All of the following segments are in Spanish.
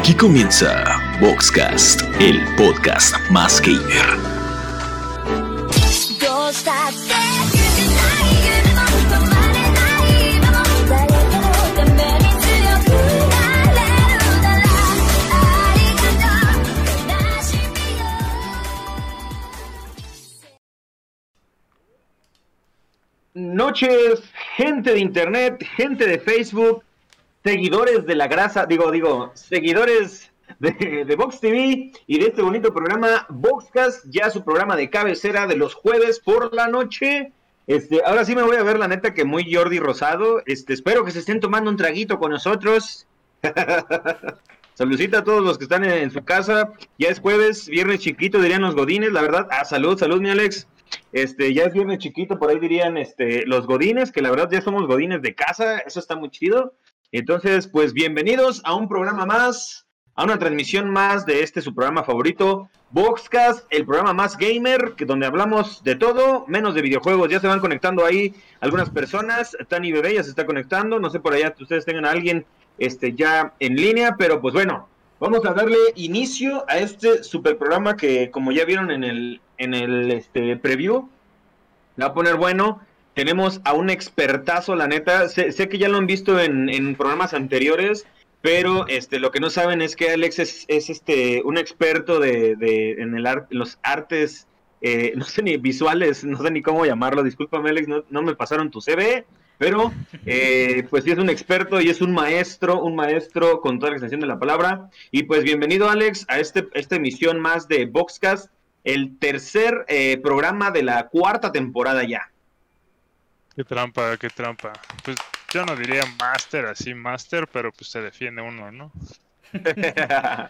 Aquí comienza Boxcast, el podcast más gamer. Noches, gente de internet, gente de Facebook, seguidores de la grasa, digo, digo, seguidores de, de Vox TV y de este bonito programa Boxcast, ya su programa de cabecera de los jueves por la noche. Este, ahora sí me voy a ver la neta que muy Jordi Rosado. Este, espero que se estén tomando un traguito con nosotros. Saludcita a todos los que están en, en, su casa. Ya es jueves, viernes chiquito, dirían los godines, la verdad. Ah, salud, salud, mi Alex. Este, ya es viernes chiquito, por ahí dirían este, los godines, que la verdad ya somos godines de casa, eso está muy chido. Entonces, pues bienvenidos a un programa más, a una transmisión más de este su programa favorito, Boxcast, el programa más gamer, que donde hablamos de todo, menos de videojuegos. Ya se van conectando ahí algunas personas, Tani Bebé ya se está conectando, no sé por allá ustedes tengan a alguien este, ya en línea, pero pues bueno, vamos a darle inicio a este super programa que como ya vieron en el, en el este, preview, va a poner bueno. Tenemos a un expertazo, la neta. Sé, sé que ya lo han visto en, programas anteriores, pero este, lo que no saben es que Alex es, es este, un experto de, de en, el los artes, eh, no sé ni visuales, no sé ni cómo llamarlo. Discúlpame, Alex, no, no me pasaron tu CV, pero eh, pues sí es un experto y es un maestro, un maestro con toda la extensión de la palabra. Y pues bienvenido, Alex, a este, esta emisión más de Boxcast el tercer eh, programa de la cuarta temporada ya. Qué trampa, qué trampa. Pues yo no diría master así, master, pero pues se defiende uno, ¿no?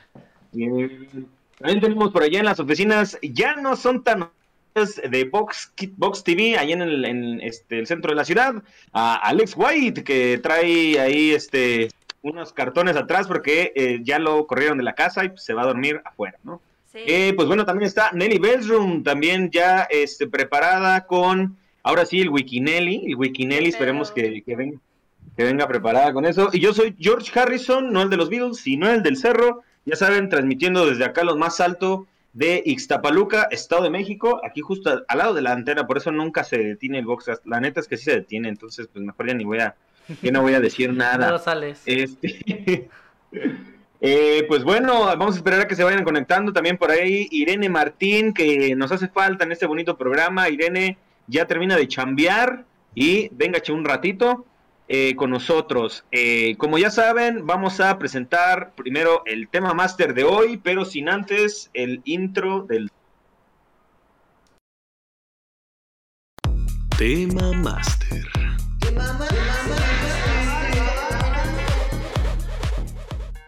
También tenemos por allá en las oficinas, ya no son tan de Box, Box TV, allá en, el, en este, el centro de la ciudad, a Alex White, que trae ahí este unos cartones atrás porque eh, ya lo corrieron de la casa y pues, se va a dormir afuera, ¿no? Sí. Eh, pues bueno, también está Nelly Bellroom, también ya este, preparada con, ahora sí, el Wikinelli, el Wikinelli, esperemos que, que, venga, que venga preparada con eso. Y yo soy George Harrison, no el de los Beatles, sino el del Cerro, ya saben, transmitiendo desde acá los más alto de Ixtapaluca, Estado de México, aquí justo al lado de la antena, por eso nunca se detiene el box, la neta es que sí se detiene, entonces pues mejor ya ni voy a, ya no voy a decir nada. No sales. Este... Eh, pues bueno, vamos a esperar a que se vayan conectando también por ahí. Irene Martín, que nos hace falta en este bonito programa. Irene ya termina de chambear y venga un ratito eh, con nosotros. Eh, como ya saben, vamos a presentar primero el tema máster de hoy, pero sin antes el intro del tema máster.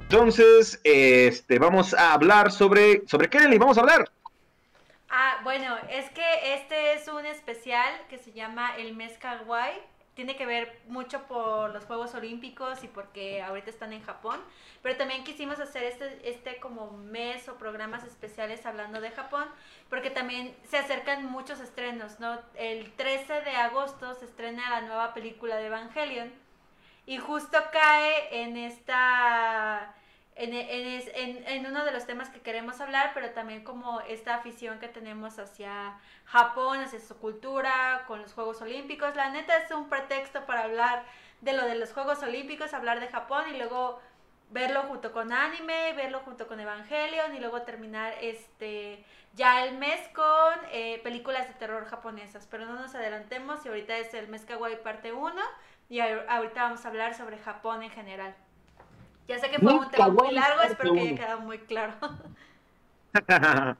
Entonces, este, vamos a hablar sobre, ¿sobre qué, Nelly? Vamos a hablar. Ah, bueno, es que este es un especial que se llama el Mes Kawaii. Tiene que ver mucho por los Juegos Olímpicos y porque ahorita están en Japón. Pero también quisimos hacer este, este como mes o programas especiales hablando de Japón, porque también se acercan muchos estrenos, ¿no? El 13 de agosto se estrena la nueva película de Evangelion. Y justo cae en esta en, en, en, uno de los temas que queremos hablar, pero también como esta afición que tenemos hacia Japón, hacia su cultura, con los Juegos Olímpicos. La neta es un pretexto para hablar de lo de los Juegos Olímpicos, hablar de Japón y luego verlo junto con anime, verlo junto con Evangelion y luego terminar este ya el mes con eh, películas de terror japonesas. Pero no nos adelantemos y ahorita es el mes kawaii parte 1 y ahorita vamos a hablar sobre Japón en general. Ya sé que fue un tema muy largo, espero que haya quedado muy claro.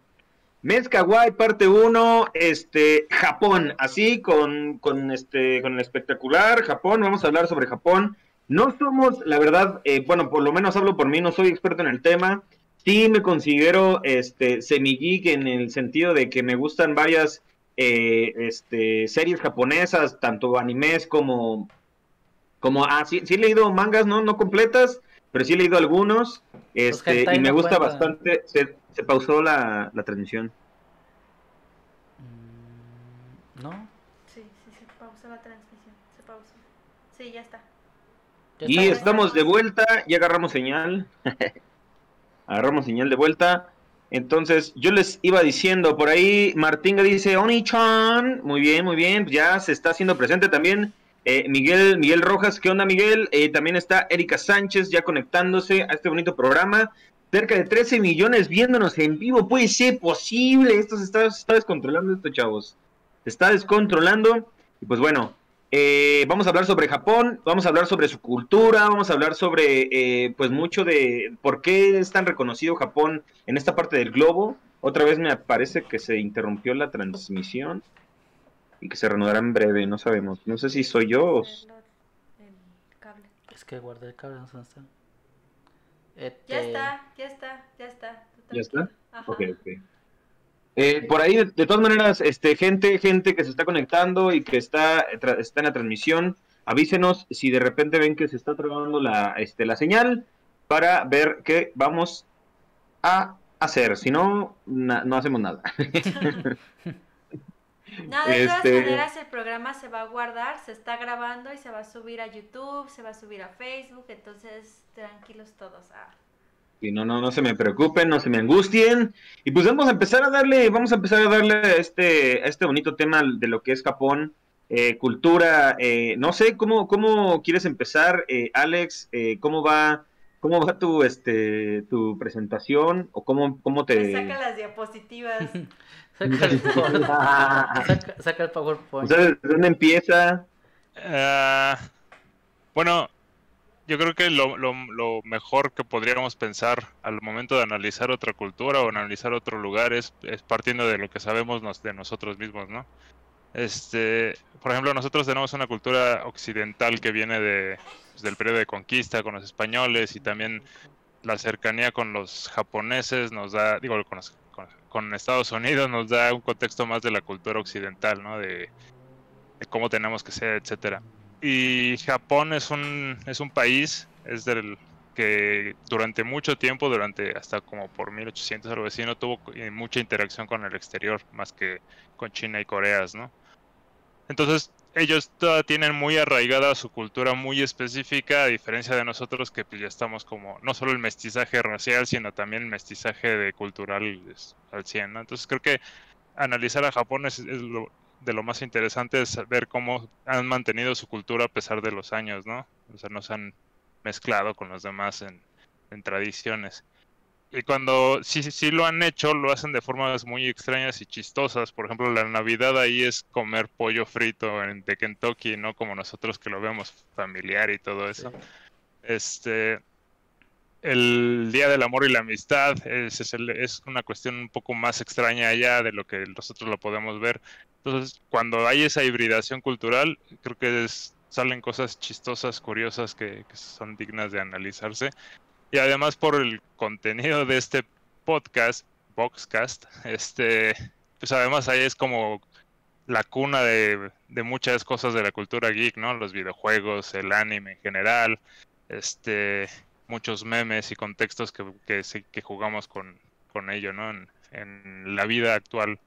Mes Kawaii parte 1, este, Japón, así con, con, este, con el espectacular Japón, vamos a hablar sobre Japón. No somos, la verdad, eh, bueno, por lo menos hablo por mí, no soy experto en el tema. Sí me considero este, semi-geek en el sentido de que me gustan varias eh, este, series japonesas, tanto animes como, como, ah, sí, sí he leído mangas, no, no completas, pero sí he leído algunos este, y me no gusta cuenta. bastante. Se, se pausó la, la transmisión. Mm, ¿No? Sí, sí, se pausó la transmisión, se pausó. Sí, ya está. Ya Y está. estamos de vuelta y agarramos señal. Agarramos señal de vuelta. Entonces, yo les iba diciendo por ahí, Martinga dice, Oni-chan, muy bien, muy bien, ya se está haciendo presente también eh, Miguel, Miguel Rojas, ¿qué onda Miguel? Eh, también está Erika Sánchez ya conectándose a este bonito programa. Cerca de 13 millones viéndonos en vivo, puede ser posible, esto se está, está descontrolando esto, chavos. Se está descontrolando. Y pues bueno, eh, vamos a hablar sobre Japón, vamos a hablar sobre su cultura, vamos a hablar sobre eh, pues mucho de por qué es tan reconocido Japón en esta parte del globo. Otra vez me parece que se interrumpió la transmisión y que se reanudará en breve, no sabemos. No sé si soy yo o... El cable. Es que guardé el cable, no sé dónde está. Ya Este, está, ya está, ya está. ¿Ya está? Ajá. Ok, ok. Eh, por ahí, de, de todas maneras, este, gente, gente que se está conectando y que está, tra- está en la transmisión, avísenos si de repente ven que se está trabando la, este, la señal para ver qué vamos a hacer. Si no, na- no hacemos nada. No, de todas Este- maneras el programa se va a guardar, se está grabando y se va a subir a YouTube, se va a subir a Facebook, entonces tranquilos todos. Ah. Y no, no, no se me preocupen, no se me angustien. Y pues vamos a empezar a darle, vamos a empezar a darle a este, a este bonito tema de lo que es Japón, eh, cultura. eh, no sé cómo, cómo quieres empezar, eh, Alex. eh, cómo va, cómo va tu, este, tu presentación o cómo, cómo Me te. saca las diapositivas. Saca el, power- saca, saca el PowerPoint. sea, ¿de dónde empieza? Ah, bueno, yo creo que lo, lo- lo mejor que podríamos pensar al momento de analizar otra cultura o analizar otro lugar es, es partiendo de lo que sabemos nos- de nosotros mismos, ¿no? Este, por ejemplo, nosotros tenemos una cultura occidental que viene de, pues, del periodo de conquista con los españoles y también la cercanía con los japoneses nos da, digo, con, los- con- Estados Unidos nos da un contexto más de la cultura occidental, ¿no? De, de cómo tenemos que ser, etcétera. Y Japón es un, es un país, es del que durante mucho tiempo, durante hasta como por 1800 algo así, no tuvo eh, mucha interacción con el exterior, más que con China y Coreas, ¿no? Entonces, ellos tienen muy arraigada su cultura muy específica, a diferencia de nosotros que pues, ya estamos como, no solo el mestizaje racial, sino también el mestizaje de cultural al 100, ¿no? Entonces creo que analizar a Japón es, es lo, de lo más interesante es ver cómo han mantenido su cultura a pesar de los años, ¿no? O sea, no se han mezclado con los demás en tradiciones. Y cuando sí, sí, lo han hecho, lo hacen de formas muy extrañas y chistosas. Por ejemplo, la Navidad ahí es comer pollo frito en, de Kentucky, no como nosotros que lo vemos familiar y todo eso. Este, el Día del Amor y la Amistad es, es, el- es una cuestión un poco más extraña allá de lo que nosotros lo podemos ver. Entonces, cuando hay esa hibridación cultural, creo que es- salen cosas chistosas, curiosas que, que son dignas de analizarse. Y además por el contenido de este podcast, Boxcast, este, pues además ahí es como la cuna de, de muchas cosas de la cultura geek, ¿no? Los videojuegos, el anime en general, este, muchos memes y contextos que, que, jugamos con, con ello, ¿no? En la vida actual.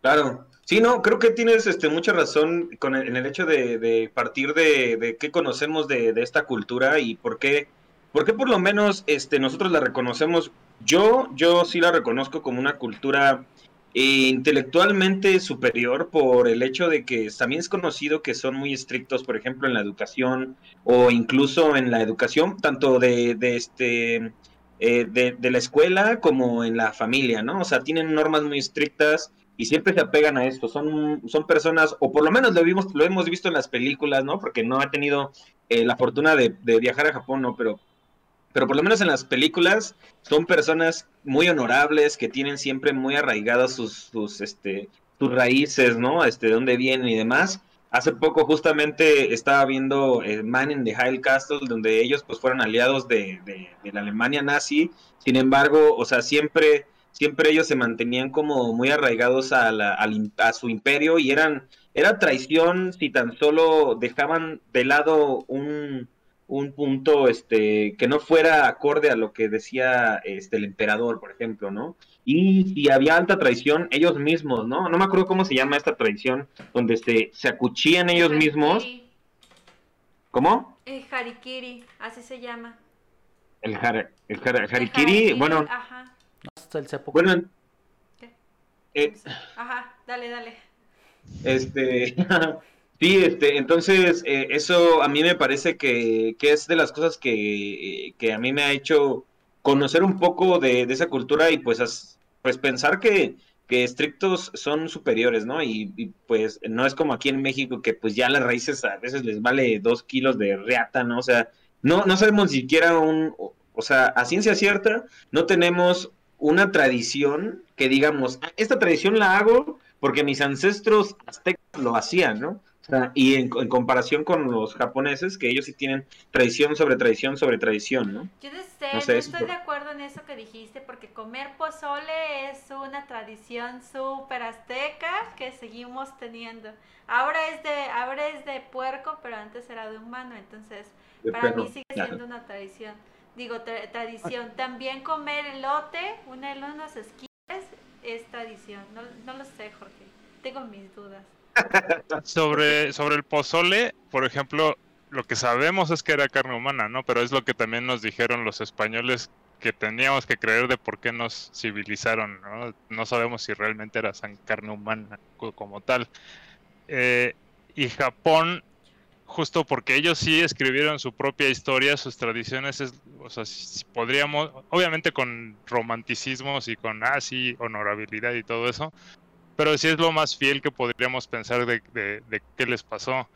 Claro. Sí, no, creo que tienes este, mucha razón con el- en el hecho de, partir de, qué conocemos de, esta cultura y por qué, por qué por lo menos este, nosotros la reconocemos. Yo, yo sí la reconozco como una cultura eh, intelectualmente superior por el hecho de que también es conocido que son muy estrictos, por ejemplo, en la educación o incluso en la educación, tanto de, de este eh, de la escuela como en la familia, ¿no? O sea, tienen normas muy estrictas y siempre se apegan a esto. Son, son personas, o por lo menos lo, vimos, lo hemos visto en las películas, ¿no? Porque no he tenido eh, la fortuna de, viajar a Japón, ¿no? Pero, pero por lo menos en las películas son personas muy honorables que tienen siempre muy arraigadas sus, sus, este, sus raíces, ¿no? Este, de dónde vienen y demás. Hace poco justamente estaba viendo eh, Man in the High Castle, donde ellos pues fueron aliados de, de la Alemania nazi. Sin embargo, o sea, siempre siempre ellos se mantenían como muy arraigados a, la, a su imperio y eran era traición si tan solo dejaban de lado un, un punto este que no fuera acorde a lo que decía este el emperador, por ejemplo, ¿no? Y si había alta traición, ellos mismos, ¿no? No me acuerdo cómo se llama esta traición, donde se, se acuchillan ellos mismos. ¿Cómo? Eh, Harikiri, así se llama. El, har- el har- harikiri, bueno, Ajá. No, hasta el seppuku. bueno, ¿Qué? eh, Ajá, dale, dale. Este, sí, este, entonces eh, eso a mí me parece que, que es de las cosas que, eh, que a mí me ha hecho conocer un poco de, de esa cultura y pues, as- pues pensar que, que estrictos son superiores, ¿no? Y, y, pues no es como aquí en México que pues ya las raíces a veces les vale dos kilos de reata, ¿no? O sea, no, no sabemos ni siquiera un, o o sea, a ciencia cierta, no tenemos una tradición que digamos, "Ah, esta tradición la hago porque mis ancestros aztecas lo hacían, ¿no? O sea, y en, en comparación con los japoneses, que ellos sí tienen tradición sobre tradición sobre tradición, ¿no? Yo no sé, No sé, estoy por- de acuerdo en eso que dijiste, porque comer pozole es una tradición súper azteca que seguimos teniendo. Ahora es de, ahora es de puerco, pero antes era de humano, entonces De para perro. mí sigue siendo una tradición. Digo, tra- tradición. También comer elote, una, unos esquites, es tradición. No, no lo sé, Jorge. Tengo mis dudas. Sobre, sobre el pozole, por ejemplo, lo que sabemos es que era carne humana, ¿no? Pero es lo que también nos dijeron los españoles que teníamos que creer de por qué nos civilizaron, ¿no? No sabemos si realmente era carne humana co- como tal. Eh, y Japón, justo porque ellos sí escribieron su propia historia, sus tradiciones, es, o sea, podríamos, obviamente con romanticismos y con, ah, sí, honorabilidad y todo eso, pero sí es lo más fiel que podríamos pensar de, de, de qué les pasó.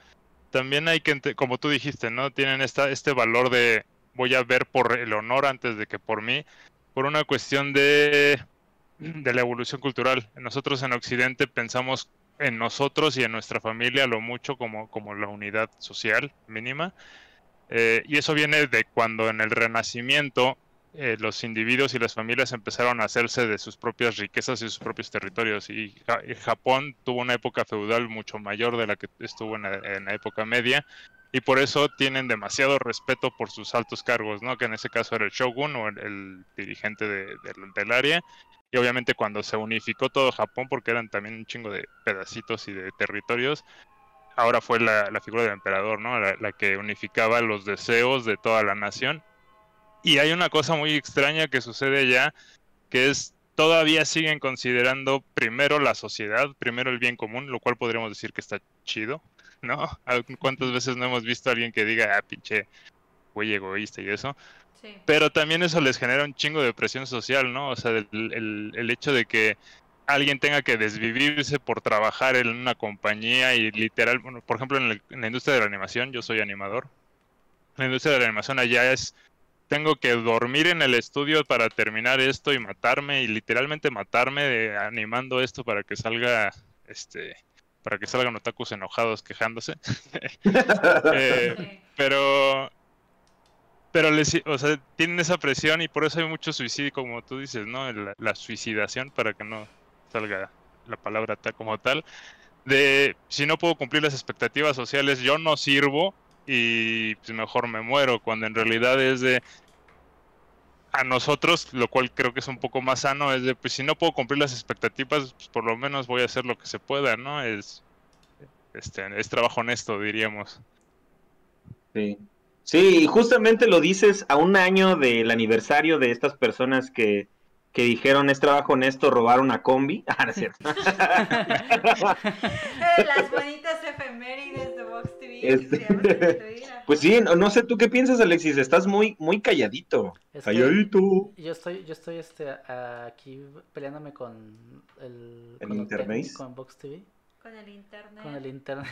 También hay que, como tú dijiste, ¿no? Tienen esta, este valor de voy a ver por el honor antes de que por mí, por una cuestión de, de la evolución cultural. Nosotros en Occidente pensamos en nosotros y en nuestra familia lo mucho como, como la unidad social mínima. Eh, y eso viene de cuando en el Renacimiento eh, los individuos y las familias empezaron a hacerse de sus propias riquezas y sus propios territorios. Y, Ja- y Japón tuvo una época feudal mucho mayor de la que estuvo en la, en la época media. Y por eso tienen demasiado respeto por sus altos cargos, ¿no? Que en ese caso era el shogun o el, dirigente de- del área. Y obviamente cuando se unificó todo Japón, porque eran también un chingo de pedacitos y de territorios, ahora fue la, la figura del emperador, ¿no? La, la que unificaba los deseos de toda la nación. Y hay una cosa muy extraña que sucede allá, que es todavía siguen considerando primero la sociedad, primero el bien común, lo cual podríamos decir que está chido, ¿no? ¿Cuántas veces no hemos visto a alguien que diga, ah, pinche güey egoísta y eso? Sí. Pero también eso les genera un chingo de presión social, ¿no? O sea, el, el- el hecho de que alguien tenga que desvivirse por trabajar en una compañía y literal, bueno, por ejemplo, en, el- en la industria de la animación, yo soy animador. La industria de la animación allá es, tengo que dormir en el estudio para terminar esto y matarme y literalmente matarme de- animando esto para que salga, este, para que salgan otakus enojados quejándose. Eh, pero pero les, o sea, tienen esa presión y por eso hay mucho suicidio, como tú dices, ¿no? La, suicidación, para que no salga la palabra tal como tal, de si no puedo cumplir las expectativas sociales, yo no sirvo y pues mejor me muero, cuando en realidad es de a nosotros, lo cual creo que es un poco más sano, es de pues si no puedo cumplir las expectativas, pues por lo menos voy a hacer lo que se pueda, ¿no? Es este es trabajo honesto, diríamos. Sí. Sí, y justamente lo dices a un año del aniversario de estas personas que, que dijeron es trabajo honesto robar una combi. Ah, no es cierto. Eh, Las bonitas efemérides de Vox TV. Este-. Pues sí, no, no sé tú qué piensas, Alexis. Estás muy, muy calladito. Calladito. Yo estoy, yo estoy este, aquí peleándome con el, ¿El con, lo internet? con Vox TV, Con el internet. con el internet.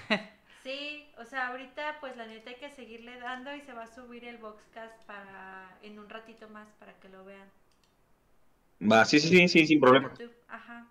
Sí, o sea, ahorita pues la neta hay que seguirle dando y se va a subir el Voxcast para en un ratito más para que lo vean. Va, sí, sí, sí, sí, sin problema. YouTube, ajá.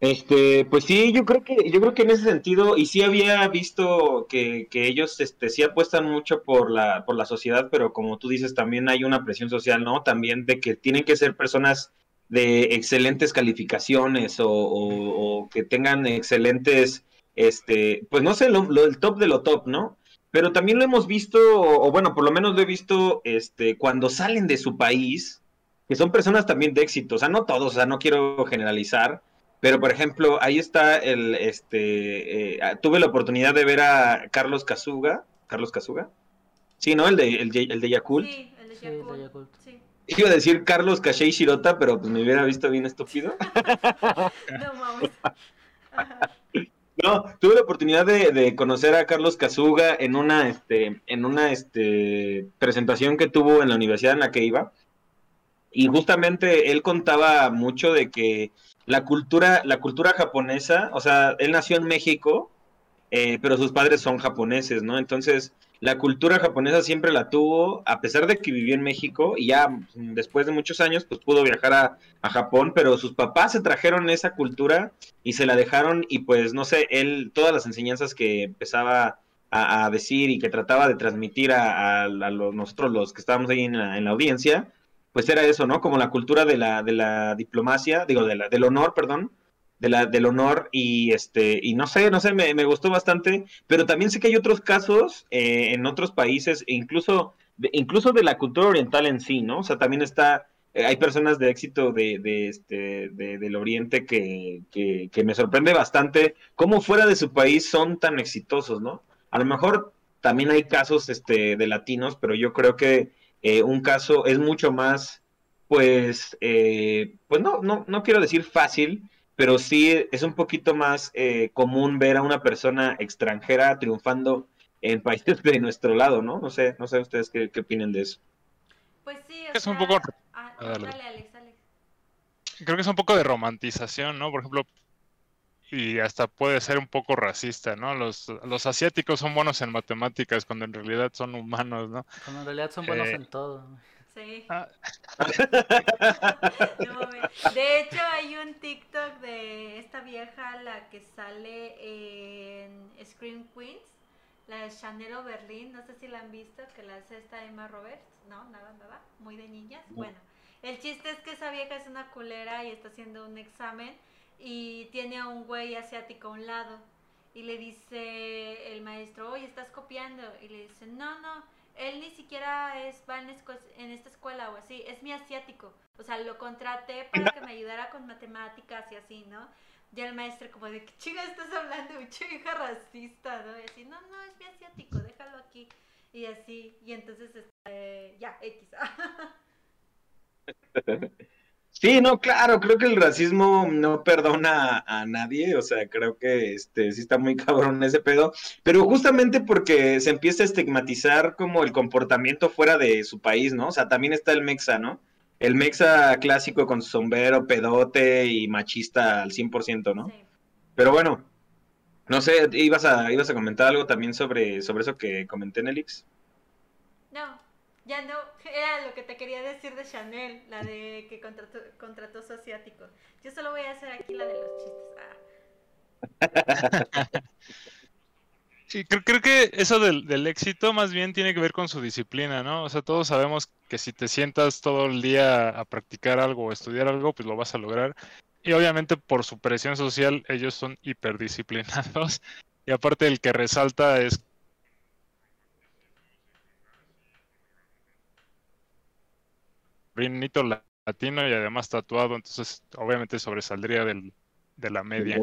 Este, pues sí, yo creo que, yo creo que en ese sentido, y sí había visto que, que ellos este, sí apuestan mucho por la, por la sociedad, pero como tú dices, también hay una presión social, ¿no? También de que tienen que ser personas de excelentes calificaciones o, o- o que tengan excelentes, este, pues no sé, lo, lo- el top de lo top, ¿no? Pero también lo hemos visto, o, o bueno, por lo menos lo he visto, este, cuando salen de su país, que son personas también de éxito, o sea, no todos, o sea, no quiero generalizar, pero, por ejemplo, ahí está el, este, eh, ah, tuve la oportunidad de ver a Carlos Casuga, Carlos Casuga, sí, ¿no? El de, el, de- el de Yakult. Sí, el de Sí, el de Yakult. Yakult. Sí. Iba a decir Carlos Cachey Shirota, pero pues me hubiera visto bien estúpido. No mames. No, tuve la oportunidad de, de conocer a Carlos Kazuga en una, este, en una este, presentación que tuvo en la universidad en la que iba. Y justamente él contaba mucho de que la cultura, la cultura japonesa, o sea, él nació en México, eh, pero sus padres son japoneses, ¿no? Entonces, la cultura japonesa siempre la tuvo, a pesar de que vivió en México, y ya mm, después de muchos años, pues pudo viajar a, a Japón, pero sus papás se trajeron esa cultura y se la dejaron, y pues, no sé, él, todas las enseñanzas que empezaba a, decir y que trataba de transmitir a, a- a los, nosotros los que estábamos ahí en la, en la audiencia, pues era eso, ¿no? Como la cultura de la, de la diplomacia, digo, de la, del honor, perdón, de la, del honor y este, y no sé, no sé, me, me gustó bastante, pero también sé que hay otros casos eh, en otros países, e incluso, de, incluso de la cultura oriental en sí, ¿no? O sea, también está, eh, hay personas de éxito de, de este, de- del oriente que, que, que me sorprende bastante cómo fuera de su país son tan exitosos, ¿no? A lo mejor también hay casos este, de latinos, pero yo creo que eh, un caso es mucho más, pues, pues no, no, no quiero decir fácil, pero sí es un poquito más eh, común ver a una persona extranjera triunfando en países de nuestro lado, ¿no? No sé, no sé ustedes qué, qué opinan de eso. Pues sí, o Es un poco- Ah, Ah, dale. dale, Alex, Alex. Creo que es un poco de romantización, ¿no? Por ejemplo, y hasta puede ser un poco racista, ¿no? Los, los asiáticos son buenos en matemáticas cuando en realidad son humanos, ¿no? Cuando en realidad son buenos Eh, en todo. Sí. Ah. No. De hecho, hay un TikTok de esta vieja, la que sale en Scream Queens, la de Chanel Berlin. No sé si la han visto, que la hace esta Emma Roberts. No, nada, nada. Muy de niñas. Bueno, el chiste es que esa vieja es una culera y está haciendo un examen y tiene a un güey asiático a un lado. Y le dice el maestro, oye, estás copiando. Y le dice, no, no, él ni siquiera es, va en, en esta escuela o así, es mi asiático. O sea, lo contraté para que me ayudara con matemáticas y así, ¿no? Y el maestro como de, ¿qué chica estás hablando? Mucha hija racista, ¿no? Y así, no, no, es mi asiático, déjalo aquí. Y así, y entonces, este, ya, X. Sí, no, claro, creo que el racismo no perdona a, a nadie, o sea, creo que este sí está muy cabrón ese pedo, pero justamente porque se empieza a estigmatizar como el comportamiento fuera de su país, ¿no? O sea, también está el mexa, ¿no? El mexa clásico con su sombrero, pedote y machista al 100%, ¿no? Sí. Pero bueno, no sé, ibas a, ibas a comentar algo también sobre, sobre eso que comenté en Elix. No, ya no, era lo que te quería decir de Chanel, la de que contrató, contrató su asiático. Yo solo voy a hacer aquí la de los chistes. Ah. Sí, creo, creo que eso del, del éxito más bien tiene que ver con su disciplina, ¿no? O sea, todos sabemos que si te sientas todo el día a practicar algo o estudiar algo, pues lo vas a lograr. Y obviamente por su presión social, ellos son hiperdisciplinados. Y aparte el que resalta es Brinito latino y además tatuado, entonces obviamente sobresaldría del, de la media.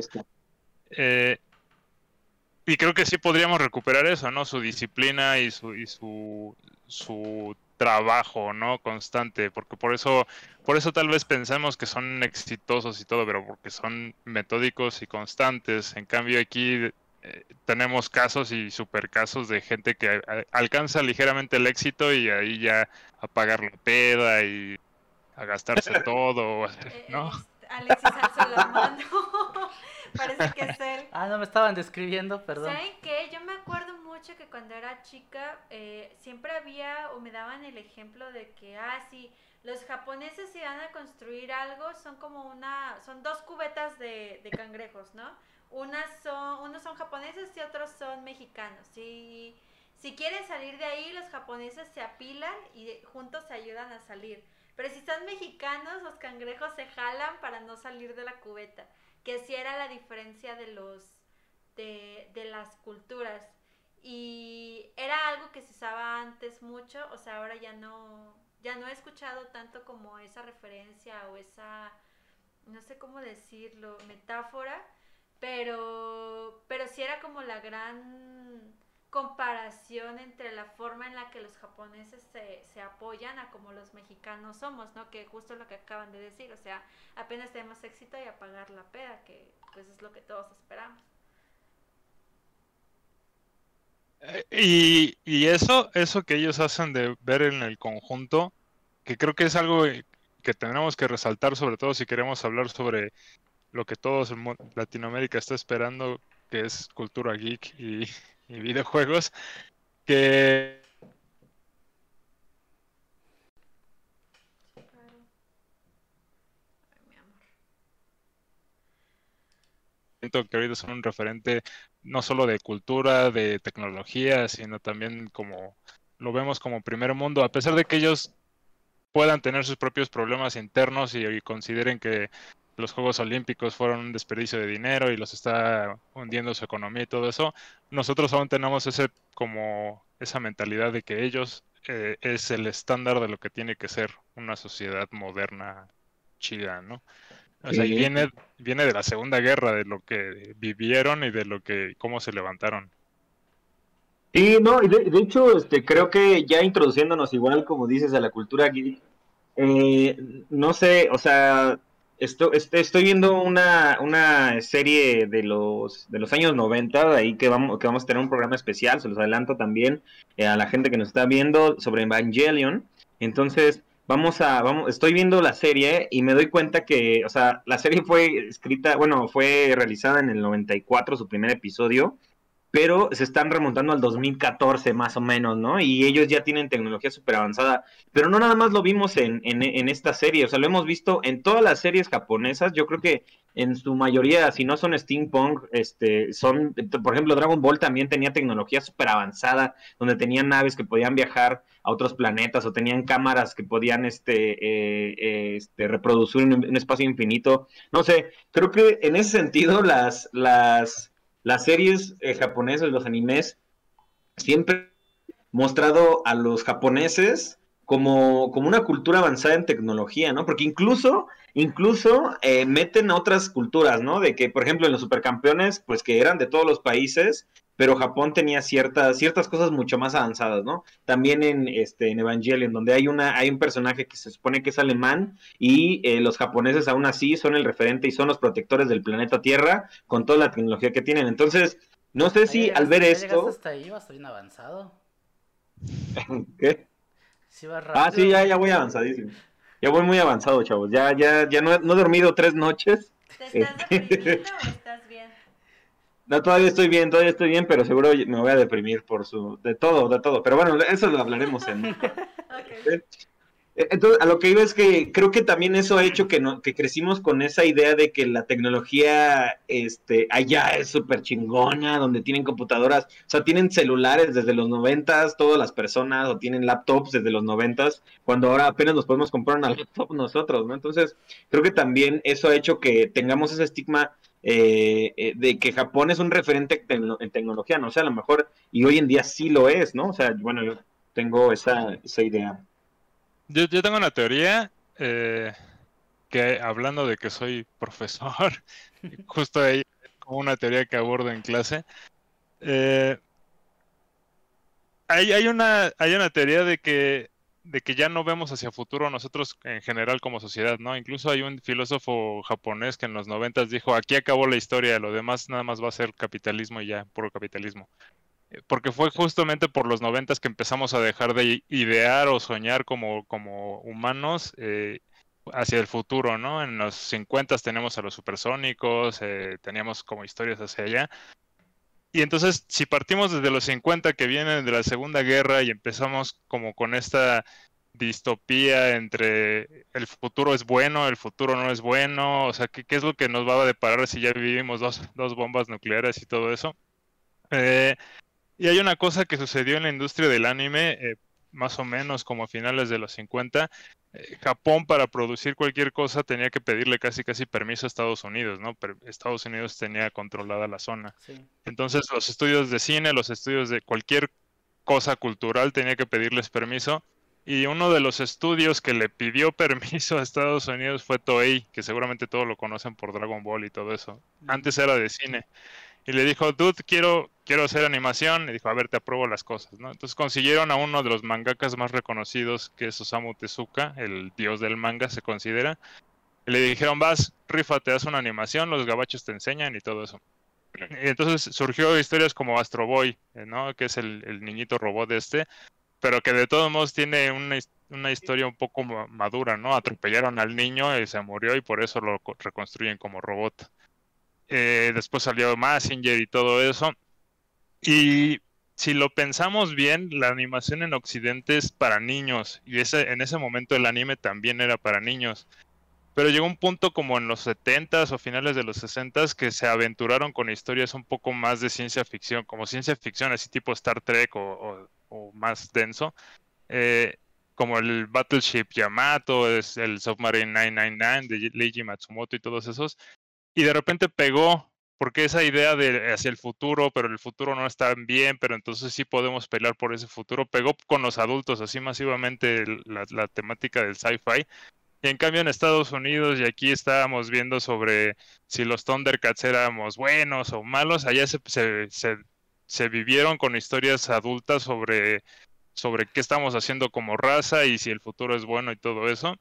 Eh, y creo que sí podríamos recuperar eso, ¿no? Su disciplina y su, y su, su trabajo, ¿no? Constante, porque por eso, por eso tal vez pensamos que son exitosos y todo, pero porque son metódicos y constantes. En cambio aquí eh, tenemos casos y super casos de gente que a- alcanza ligeramente el éxito y ahí ya a pagar la peda y a gastarse todo, Eh, ¿no? este, Alexis alzó la mano. Parece que es él. Ah, no me estaban describiendo, perdón. ¿Saben qué? Yo me acuerdo mucho que cuando era chica eh, siempre había o me daban el ejemplo de que, ah, sí, los japoneses si van a construir algo son como una, son dos cubetas de, de cangrejos, ¿no? Unas son, unos son japoneses y otros son mexicanos. Y si quieren salir de ahí, los japoneses se apilan y juntos se ayudan a salir. Pero si son mexicanos, los cangrejos se jalan para no salir de la cubeta. Que sí era la diferencia de los de, de las culturas. Y era algo que se usaba antes mucho, o sea, ahora ya no, ya no he escuchado tanto como esa referencia o esa, no sé cómo decirlo, metáfora, pero, pero sí era como la gran comparación entre la forma en la que los japoneses se, se apoyan a como los mexicanos somos, ¿no? Que justo lo que acaban de decir, o sea, apenas tenemos éxito y apagar la peda, que pues es lo que todos esperamos. Eh, Y, y eso, eso que ellos hacen de ver en el conjunto, que creo que es algo eh, que tenemos que resaltar, sobre todo si queremos hablar sobre lo que todos en Latinoamérica está esperando, que es cultura geek y, videojuegos, que que ahorita son un referente no solo de cultura, de tecnología, sino también como lo vemos como primer mundo, a pesar de que ellos puedan tener sus propios problemas internos y consideren que los Juegos Olímpicos fueron un desperdicio de dinero y los está hundiendo su economía y todo eso, nosotros aún tenemos ese como esa mentalidad de que ellos eh, es el estándar de lo que tiene que ser una sociedad moderna chida, ¿no? O sea, y viene, viene de la Segunda Guerra, de lo que vivieron y de lo que, cómo se levantaron. Sí, no, y de, de hecho, este, creo que ya introduciéndonos igual, como dices, a la cultura eh, no sé, o sea, esto, este, estoy viendo una, una serie de los, de los años 90, ahí que vamos, que vamos a tener un programa especial, se los adelanto también eh, a la gente que nos está viendo sobre Evangelion. Entonces, vamos a, vamos, estoy viendo la serie y me doy cuenta que, o sea, la serie fue escrita, bueno, fue realizada en el 94, su primer episodio pero se están remontando al 2014 más o menos, ¿no? Y ellos ya tienen tecnología súper avanzada, pero no nada más lo vimos en, en, en, esta serie, o sea, lo hemos visto en todas las series japonesas, yo creo que en su mayoría, si no son steampunk, este, son, por ejemplo, Dragon Ball también tenía tecnología súper avanzada, donde tenían naves que podían viajar a otros planetas o tenían cámaras que podían este, eh, eh, este reproducir un, un, espacio infinito. No sé, creo que en ese sentido las, las, las series eh, japonesas, los animes, siempre mostrado a los japoneses como, como una cultura avanzada en tecnología, ¿no? Porque incluso, incluso eh, meten a otras culturas, ¿no? De que, por ejemplo, en los supercampeones, pues que eran de todos los países, pero Japón tenía ciertas, ciertas cosas mucho más avanzadas, ¿no? También en, este, en Evangelion, donde hay, una, hay un personaje que se supone que es alemán y eh, los japoneses aún así son el referente y son los protectores del planeta Tierra con toda la tecnología que tienen. Entonces, no sé si llegaste, al ver esto... hasta ahí, vas bien avanzado. ¿Qué? Sí, ah, sí, ya, ya voy avanzadísimo. Ya voy muy avanzado, chavos. Ya, ya, ya no, no he dormido tres noches. ¿Te estás deprimiendo o estás bien? No, todavía estoy bien, todavía estoy bien, pero seguro me voy a deprimir por su... De todo, de todo. Pero bueno, eso lo hablaremos en... okay. Entonces, a lo que iba es que creo que también eso ha hecho que, no, que crecimos con esa idea de que la tecnología este, allá es súper chingona, donde tienen computadoras, o sea, tienen celulares desde los noventas, todas las personas, o tienen laptops desde los noventas, cuando ahora apenas nos podemos comprar una laptop nosotros, ¿no? Entonces, creo que también eso ha hecho que tengamos ese estigma eh, eh, de que Japón es un referente en tecnología, ¿no? O sea, a lo mejor, y hoy en día sí lo es, ¿no? O sea, bueno, yo tengo esa, esa idea. Yo, yo, tengo una teoría eh, que hablando de que soy profesor, justo ahí como una teoría que abordo en clase. Eh, hay, hay, una, hay una teoría de que, de que ya no vemos hacia futuro nosotros en general como sociedad, ¿no? Incluso hay un filósofo japonés que en los noventas dijo, aquí acabó la historia, lo demás nada más va a ser capitalismo y ya, puro capitalismo porque fue justamente por los noventas que empezamos a dejar de idear o soñar como, como humanos eh, hacia el futuro, ¿no? En los 50 tenemos a los supersónicos, eh, teníamos como historias hacia allá. Y entonces, si partimos desde los 50 que vienen de la Segunda Guerra y empezamos como con esta distopía entre el futuro es bueno, el futuro no es bueno, o sea, ¿qué, qué es lo que nos va a deparar si ya vivimos dos, dos bombas nucleares y todo eso? Eh, y hay una cosa que sucedió en la industria del anime, eh, más o menos como a finales de los 50. Eh, Japón para producir cualquier cosa tenía que pedirle casi casi permiso a Estados Unidos, ¿no? Pero Estados Unidos tenía controlada la zona. Sí. Entonces los estudios de cine, los estudios de cualquier cosa cultural tenía que pedirles permiso. Y uno de los estudios que le pidió permiso a Estados Unidos fue Toei, que seguramente todos lo conocen por Dragon Ball y todo eso. Antes era de cine. Y le dijo, dude, quiero quiero hacer animación, y dijo, a ver, te apruebo las cosas, ¿no? Entonces consiguieron a uno de los mangakas más reconocidos, que es Osamu Tezuka, el dios del manga, se considera. Y le dijeron, vas, rifa, te das una animación, los gabachos te enseñan y todo eso. Y entonces surgió historias como Astro Boy, eh, ¿no? Que es el, niñito robot este, pero que de todos modos tiene una, his- una historia un poco ma- madura, ¿no? Atropellaron al niño y se murió y por eso lo co- reconstruyen como robot. Eh, después salió Massinger y todo eso. Y si lo pensamos bien, la animación en Occidente es para niños y ese, en ese momento el anime también era para niños. Pero llegó un punto como en los 70s o finales de los 60s que se aventuraron con historias un poco más de ciencia ficción, como ciencia ficción así tipo Star Trek o, más denso, eh, como el Battleship Yamato, el Submarine 999 de Leiji Matsumoto y todos esos. Y de repente pegó, porque esa idea de hacia el futuro, pero el futuro no está bien, pero entonces sí podemos pelear por ese futuro, pegó con los adultos así masivamente la temática del sci-fi. Y en cambio en Estados Unidos, y aquí estábamos viendo sobre si los Thundercats éramos buenos o malos, allá se, se, se, se vivieron con historias adultas sobre, sobre qué estamos haciendo como raza y si el futuro es bueno y todo eso.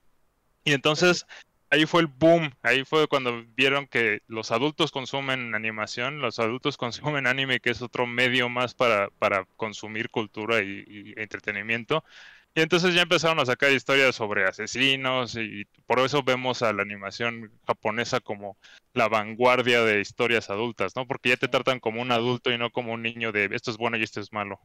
Y entonces ahí fue el boom, ahí fue cuando vieron que los adultos consumen animación, los adultos consumen anime, que es otro medio más para, para consumir cultura y, y entretenimiento. Y entonces ya empezaron a sacar historias sobre asesinos y por eso vemos a la animación japonesa como la vanguardia de historias adultas, ¿no? Porque ya te tratan como un adulto y no como un niño de esto es bueno y esto es malo.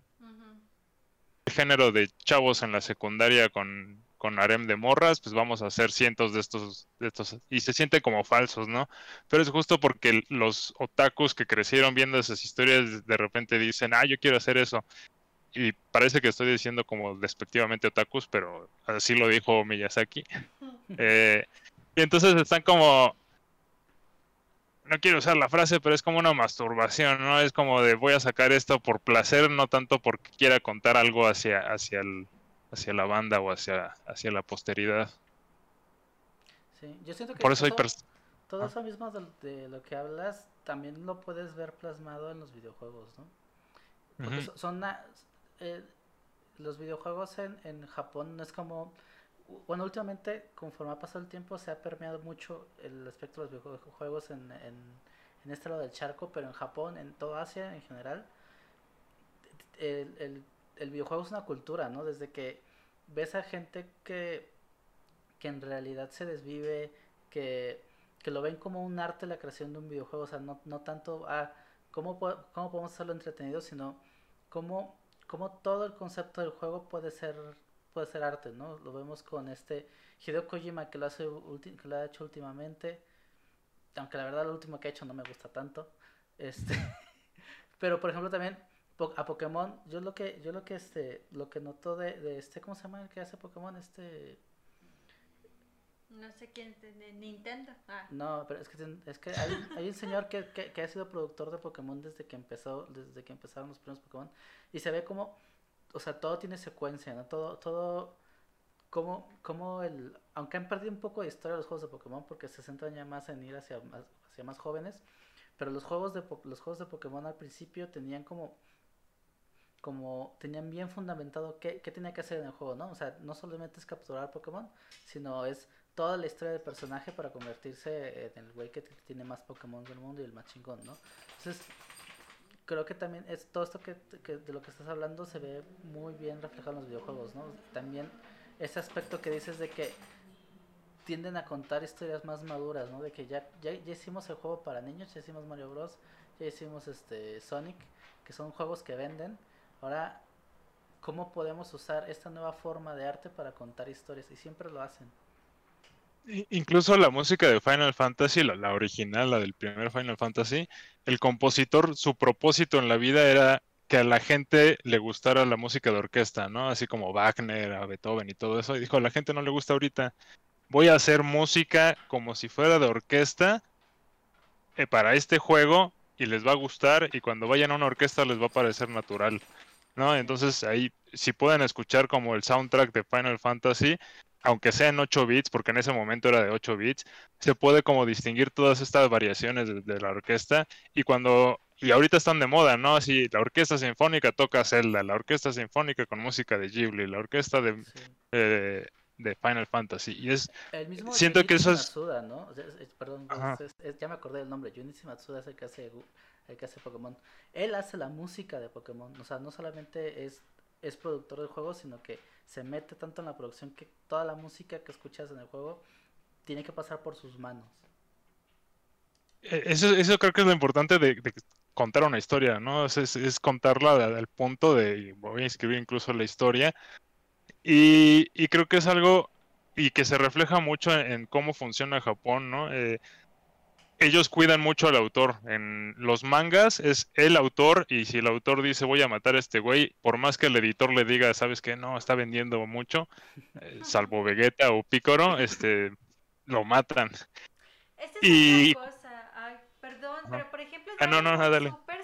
El género de chavos en la secundaria con, con harem de morras, pues vamos a hacer cientos de estos, de estos y se sienten como falsos, ¿no? Pero es justo porque los otakus que crecieron viendo esas historias de repente dicen, ah, yo quiero hacer eso. Y parece que estoy diciendo como despectivamente otakus, pero así lo dijo Miyazaki. Eh, y entonces están como, no quiero usar la frase, pero es como una masturbación, ¿no? Es como de voy a sacar esto por placer, no tanto porque quiera contar algo hacia, hacia, el, hacia la banda o hacia, hacia la posteridad. Sí, yo siento que Por eso hay todo, pers- todo Ah. eso mismo de, de lo que hablas también lo puedes ver plasmado en los videojuegos, ¿no? Porque son eh, los videojuegos en, en Japón no es como bueno últimamente conforme ha pasado el tiempo se ha permeado mucho el aspecto de los videojuegos en, en, en este lado del charco pero en Japón en toda Asia en general el, el, el videojuego es una cultura no desde que ves a gente que que en realidad se desvive que, que lo ven como un arte la creación de un videojuego o sea no, no tanto a cómo, po- cómo podemos hacerlo entretenido sino cómo, cómo todo el concepto del juego puede ser puede ser arte, ¿no? Lo vemos con este Hideo Kojima que lo hace que lo ha hecho últimamente. Aunque la verdad lo último que ha hecho no me gusta tanto. Este pero por ejemplo también a Pokémon, yo lo que yo lo que este lo que noto de, de este ¿cómo se llama el que hace Pokémon? Este No sé quién, de Nintendo. Ah, No, pero es que, es que hay, hay un señor que, que, que ha sido productor de Pokémon desde que empezó, desde que empezaron los primeros Pokémon. Y se ve como, o sea, todo tiene secuencia, ¿no? Todo, todo, como, como el, aunque han perdido un poco de historia los juegos de Pokémon porque se centran ya más en ir hacia más, hacia más jóvenes. Pero los juegos de los juegos de Pokémon al principio tenían como como tenían bien fundamentado qué, qué tenía que hacer en el juego, ¿no? O sea, no solamente es capturar Pokémon, sino es toda la historia del personaje para convertirse en el güey que tiene más Pokémon del mundo y el más chingón, ¿no? Entonces, creo que también es todo esto que, que de lo que estás hablando se ve muy bien reflejado en los videojuegos, ¿no? También ese aspecto que dices de que tienden a contar historias más maduras, ¿no? De que ya, ya, ya hicimos el juego para niños, ya hicimos Mario Bros, ya hicimos este Sonic, que son juegos que venden. Ahora, ¿cómo podemos usar esta nueva forma de arte para contar historias? Y siempre lo hacen. Incluso la música de Final Fantasy, la, la original, la del primer Final Fantasy, el compositor, su propósito en la vida era que a la gente le gustara la música de orquesta, ¿no? Así como Wagner, a Beethoven y todo eso. Y dijo, a la gente no le gusta ahorita. Voy a hacer música como si fuera de orquesta eh, para este juego y les va a gustar y cuando vayan a una orquesta les va a parecer natural, ¿no? Entonces ahí, si pueden escuchar como el soundtrack de Final Fantasy, aunque sea en 8 bits, porque en ese momento era de 8 bits, se puede como distinguir todas estas variaciones de, de la orquesta y cuando y ahorita están de moda, ¿no? Así, la orquesta sinfónica toca Zelda, la orquesta sinfónica con música de Ghibli, la orquesta de, Sí. eh, de Final Fantasy. Y es, El mismo Siento que eso es- Matsuda, ¿no? O sea, es- es- perdón, Ajá. es- es- ya me acordé del nombre. Junichi Matsuda es el que hace Gu- el que hace Pokémon. Él hace la música de Pokémon. O sea, no solamente es, es productor del juego, sino que se mete tanto en la producción que toda la música que escuchas en el juego tiene que pasar por sus manos. eh, eso, eso creo que es lo importante de, contar una historia, ¿no? Es, contarla al punto de, voy a escribir incluso la historia. Y, y creo que es algo y que se refleja mucho en, en cómo funciona Japón, ¿no? Eh, ellos cuidan mucho al autor. En los mangas es el autor y si el autor dice voy a matar a este güey, por más que el editor le diga, sabes que no, está vendiendo mucho, eh, salvo Vegeta o Picoro, este, lo matan. Esta es Y- cosa. Ay, perdón, Ajá. pero por ejemplo, Ah, no, no, dale. Super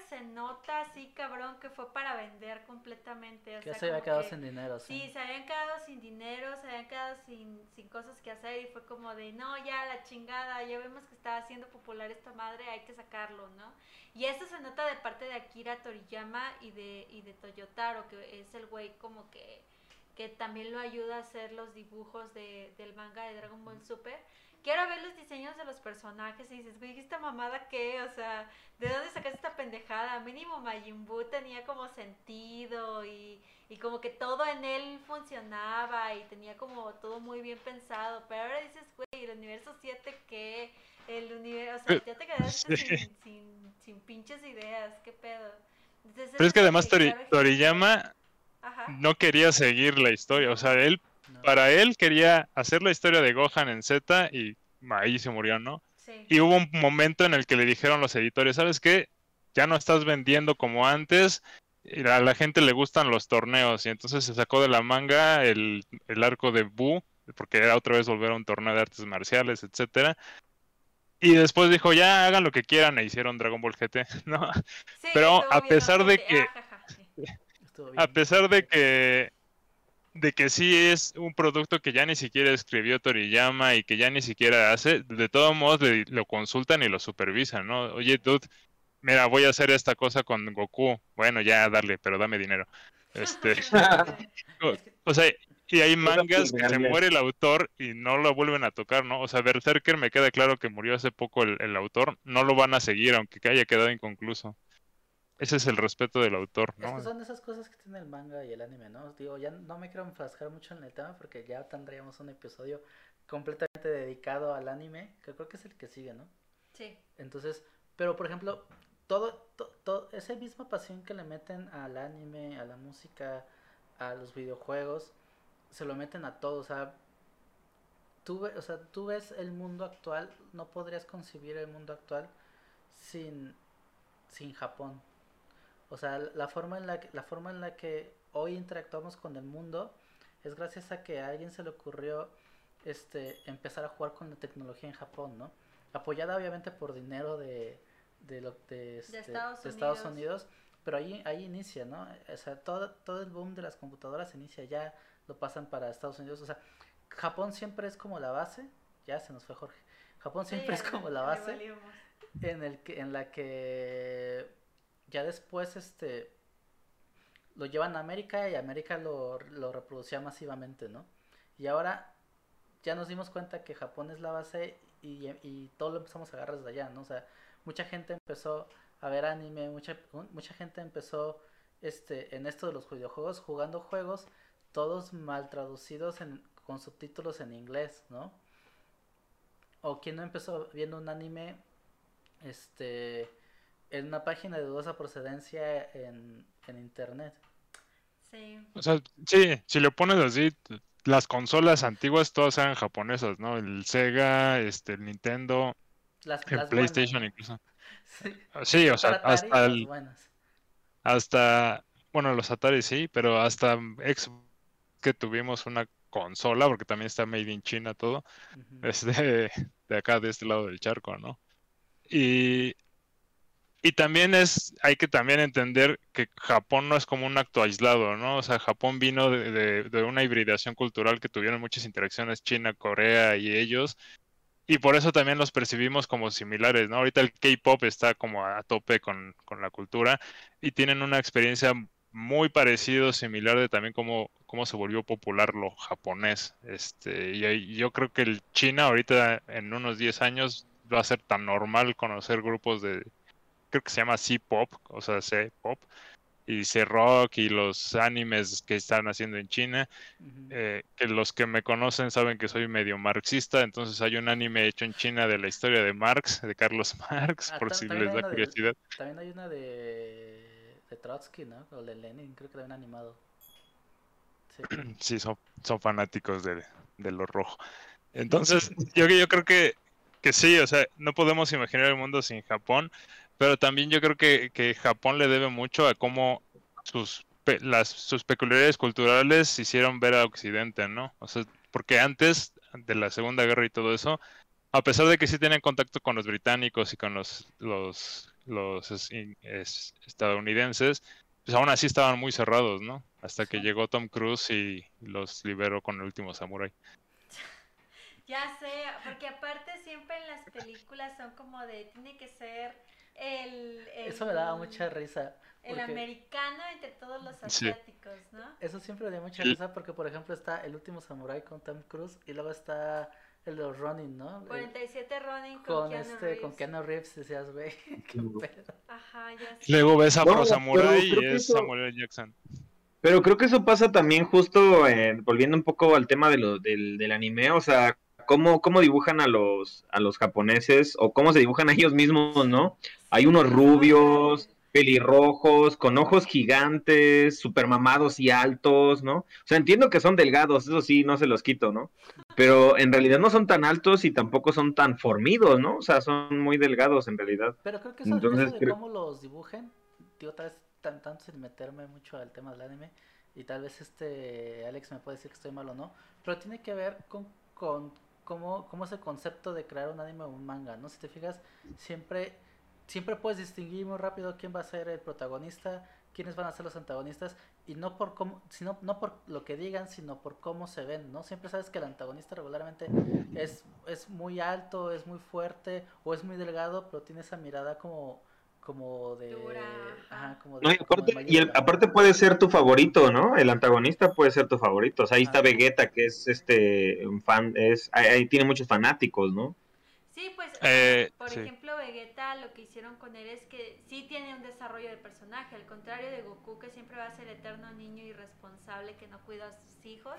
nota así, cabrón, que fue para vender completamente. O Que sea, se había quedado que- sin dinero. Sí. Sí, se habían quedado sin dinero, se habían quedado sin, sin cosas que hacer y fue como de, no, ya la chingada, ya vemos que está haciendo popular esta madre, hay que sacarlo, ¿no? Y esto se nota de parte de Akira Toriyama y de, y de Toyotaro, que es el güey como que, que también lo ayuda a hacer los dibujos de, del manga de Dragon Ball Super. Quiero ver los diseños de los personajes y dices, güey, ¿esta mamada qué? O sea, ¿de dónde sacaste esta pendejada? Mínimo Majin Buu tenía como sentido y, y como que todo en él funcionaba y tenía como todo muy bien pensado. Pero ahora dices, güey, el universo 7 que el universo, o sea, ya te quedaste Sí. sin, sin, sin pinches ideas, qué pedo. Entonces, Pero es que además Tori- Toriyama Ajá. no quería seguir la historia, o sea, él. Para él quería hacer la historia de Gohan en Z y ahí se murió, ¿no? Sí. Y hubo un momento en el que le dijeron los editores, ¿sabes qué? Ya no estás vendiendo como antes, y a la gente le gustan los torneos, y entonces se sacó de la manga el, el arco de Buu, porque era otra vez volver a un torneo de artes marciales, etcétera. Y después dijo, ya hagan lo que quieran, e hicieron Dragon Ball GT, ¿no? Sí, pero a bien pesar de que- Ah, jaja, sí. Estuvo bien. A pesar de que de que sí es un producto que ya ni siquiera escribió Toriyama y que ya ni siquiera hace, de todos modos le- lo consultan y lo supervisan, ¿no? Oye, dude, mira, voy a hacer esta cosa con Goku. Bueno, ya darle, pero dame dinero. Este, Es que- o sea, y hay mangas que se muere el autor y no lo vuelven a tocar, ¿no? O sea, Berserker me queda claro que murió hace poco el, el autor, no lo van a seguir, aunque que haya quedado inconcluso. Ese es el respeto del autor, Es ¿no? que son esas cosas que tiene el manga y el anime, ¿no? Digo, ya no me quiero enfrascar mucho en el tema porque ya tendríamos un episodio completamente dedicado al anime, que creo que es el que sigue, ¿no? Sí. Entonces, pero por ejemplo, todo, to- to- esa misma pasión que le meten al anime, a la música, a los videojuegos, se lo meten a todo, o sea, tú, o sea, tú ves el mundo actual, no podrías concebir el mundo actual sin, sin Japón. O sea, la forma en la que, la forma en la que hoy interactuamos con el mundo es gracias a que a alguien se le ocurrió este empezar a jugar con la tecnología en Japón, ¿no? Apoyada obviamente por dinero de de, lo, de, este, Estados de Estados Unidos. Unidos, pero ahí ahí inicia, ¿no? O sea, todo todo el boom de las computadoras inicia ya lo pasan para Estados Unidos, o sea, Japón siempre es como la base, ya se nos fue Jorge. Japón siempre Sí, es como la base en el que en la que ya después este lo llevan a América y América lo, lo reproducía masivamente, ¿no? Y ahora ya nos dimos cuenta que Japón es la base y, y todo lo empezamos a agarrar desde allá, ¿no? O sea, mucha gente empezó a ver anime, mucha, mucha gente empezó este, en esto de los videojuegos, jugando juegos, todos mal traducidos en, con subtítulos en inglés, ¿no? O quien no empezó viendo un anime este en una página de dudosa procedencia en, en internet. Sí. O sea, sí, si lo pones así, las consolas antiguas todas eran japonesas, ¿no? El Sega, este, el Nintendo, Las, el las PlayStation buenas, incluso. Sí, Sí, o sea, hasta el, buenas. hasta, bueno, los Atari sí, pero hasta Xbox que tuvimos una consola, porque también está made in China todo, Ujú. es de, de acá, de este lado del charco, ¿no? Y, y también es, hay que también entender que Japón no es como un acto aislado, ¿no? O sea, Japón vino de, de- una hibridación cultural que tuvieron muchas interacciones China, Corea y ellos, y por eso también los percibimos como similares, ¿no? Ahorita el K-pop está como a tope con, con, la cultura y tienen una experiencia muy parecido, similar de también cómo, cómo se volvió popular lo japonés. Este, y yo creo que el China ahorita en unos 10 años va a ser tan normal conocer grupos de, creo que se llama C-pop, o sea, C-pop, y C-rock y los animes que están haciendo en China, eh, que los que me conocen saben que soy medio marxista, entonces hay un anime hecho en China de la historia de Marx, de Carlos Marx, Ah, por si les da de- curiosidad. También hay una de, de Trotsky, ¿no? O de Lenin, creo que también animado. Sí. Sí, son, son fanáticos de, de lo rojo. Entonces, yo, yo creo que, que sí, o sea, no podemos imaginar el mundo sin Japón, pero también yo creo que, que Japón le debe mucho a cómo sus, las, sus peculiaridades culturales hicieron ver a Occidente, ¿no? O sea, porque antes de la Segunda Guerra y todo eso, a pesar de que sí tenían contacto con los británicos y con los, los, los es- in- es- estadounidenses, pues aún así estaban muy cerrados, ¿no? Hasta que llegó Tom Cruise y los liberó con el último Samurai. Ya sé, porque aparte siempre en las películas son como de, tiene que ser el... el- Eso me daba mucha risa. El americano entre todos los Sí. asiáticos, ¿no? Eso siempre me dio mucha risa porque, por ejemplo, está El último Samurai con Tom Cruise y luego está el de los Ronin, ¿no? El- 47 Ronin con, con Keanu este, Reeves. con Keanu Reeves, decías, güey, qué pedo. Ajá, ya sé. Luego ves a No, Pro Samurai y es eso- Samuel L. Jackson. Pero creo que eso pasa también justo, eh, volviendo un poco al tema de lo, del, del anime, o sea, cómo, cómo dibujan a los, a los japoneses o cómo se dibujan a ellos mismos, ¿no? Hay unos rubios, pelirrojos, con ojos gigantes, super mamados y altos, ¿no? O sea, entiendo que son delgados, eso sí, no se los quito, ¿no? Pero en realidad no son tan altos y tampoco son tan formidos, ¿no? O sea, son muy delgados en realidad. Pero creo que eso, Entonces, eso de creo- cómo los dibujen, digo, tal vez tan, tanto sin meterme mucho al tema del anime, y tal vez este Alex me puede decir que estoy mal o no, pero tiene que ver con, con cómo, cómo es el concepto de crear un anime o un manga, ¿no? Si te fijas, siempre, siempre puedes distinguir muy rápido quién va a ser el protagonista, quiénes van a ser los antagonistas, y no por cómo, sino, no por lo que digan, sino por cómo se ven, ¿no? Siempre sabes que el antagonista regularmente es, es muy alto, es muy fuerte, o es muy delgado, pero tiene esa mirada como, como de... Dura, Ajá, como de... No, y como aparte, y el- aparte puede ser tu favorito, ¿no? El antagonista puede ser tu favorito. O sea, ahí está. Vegeta, que es este un fan, es, ahí, ahí tiene muchos fanáticos, ¿no? Sí, pues, Eh, por sí. ejemplo, Vegeta lo que hicieron con él es que sí tiene un desarrollo de personaje, al contrario de Goku, que siempre va a ser eterno niño irresponsable que no cuida a sus hijos.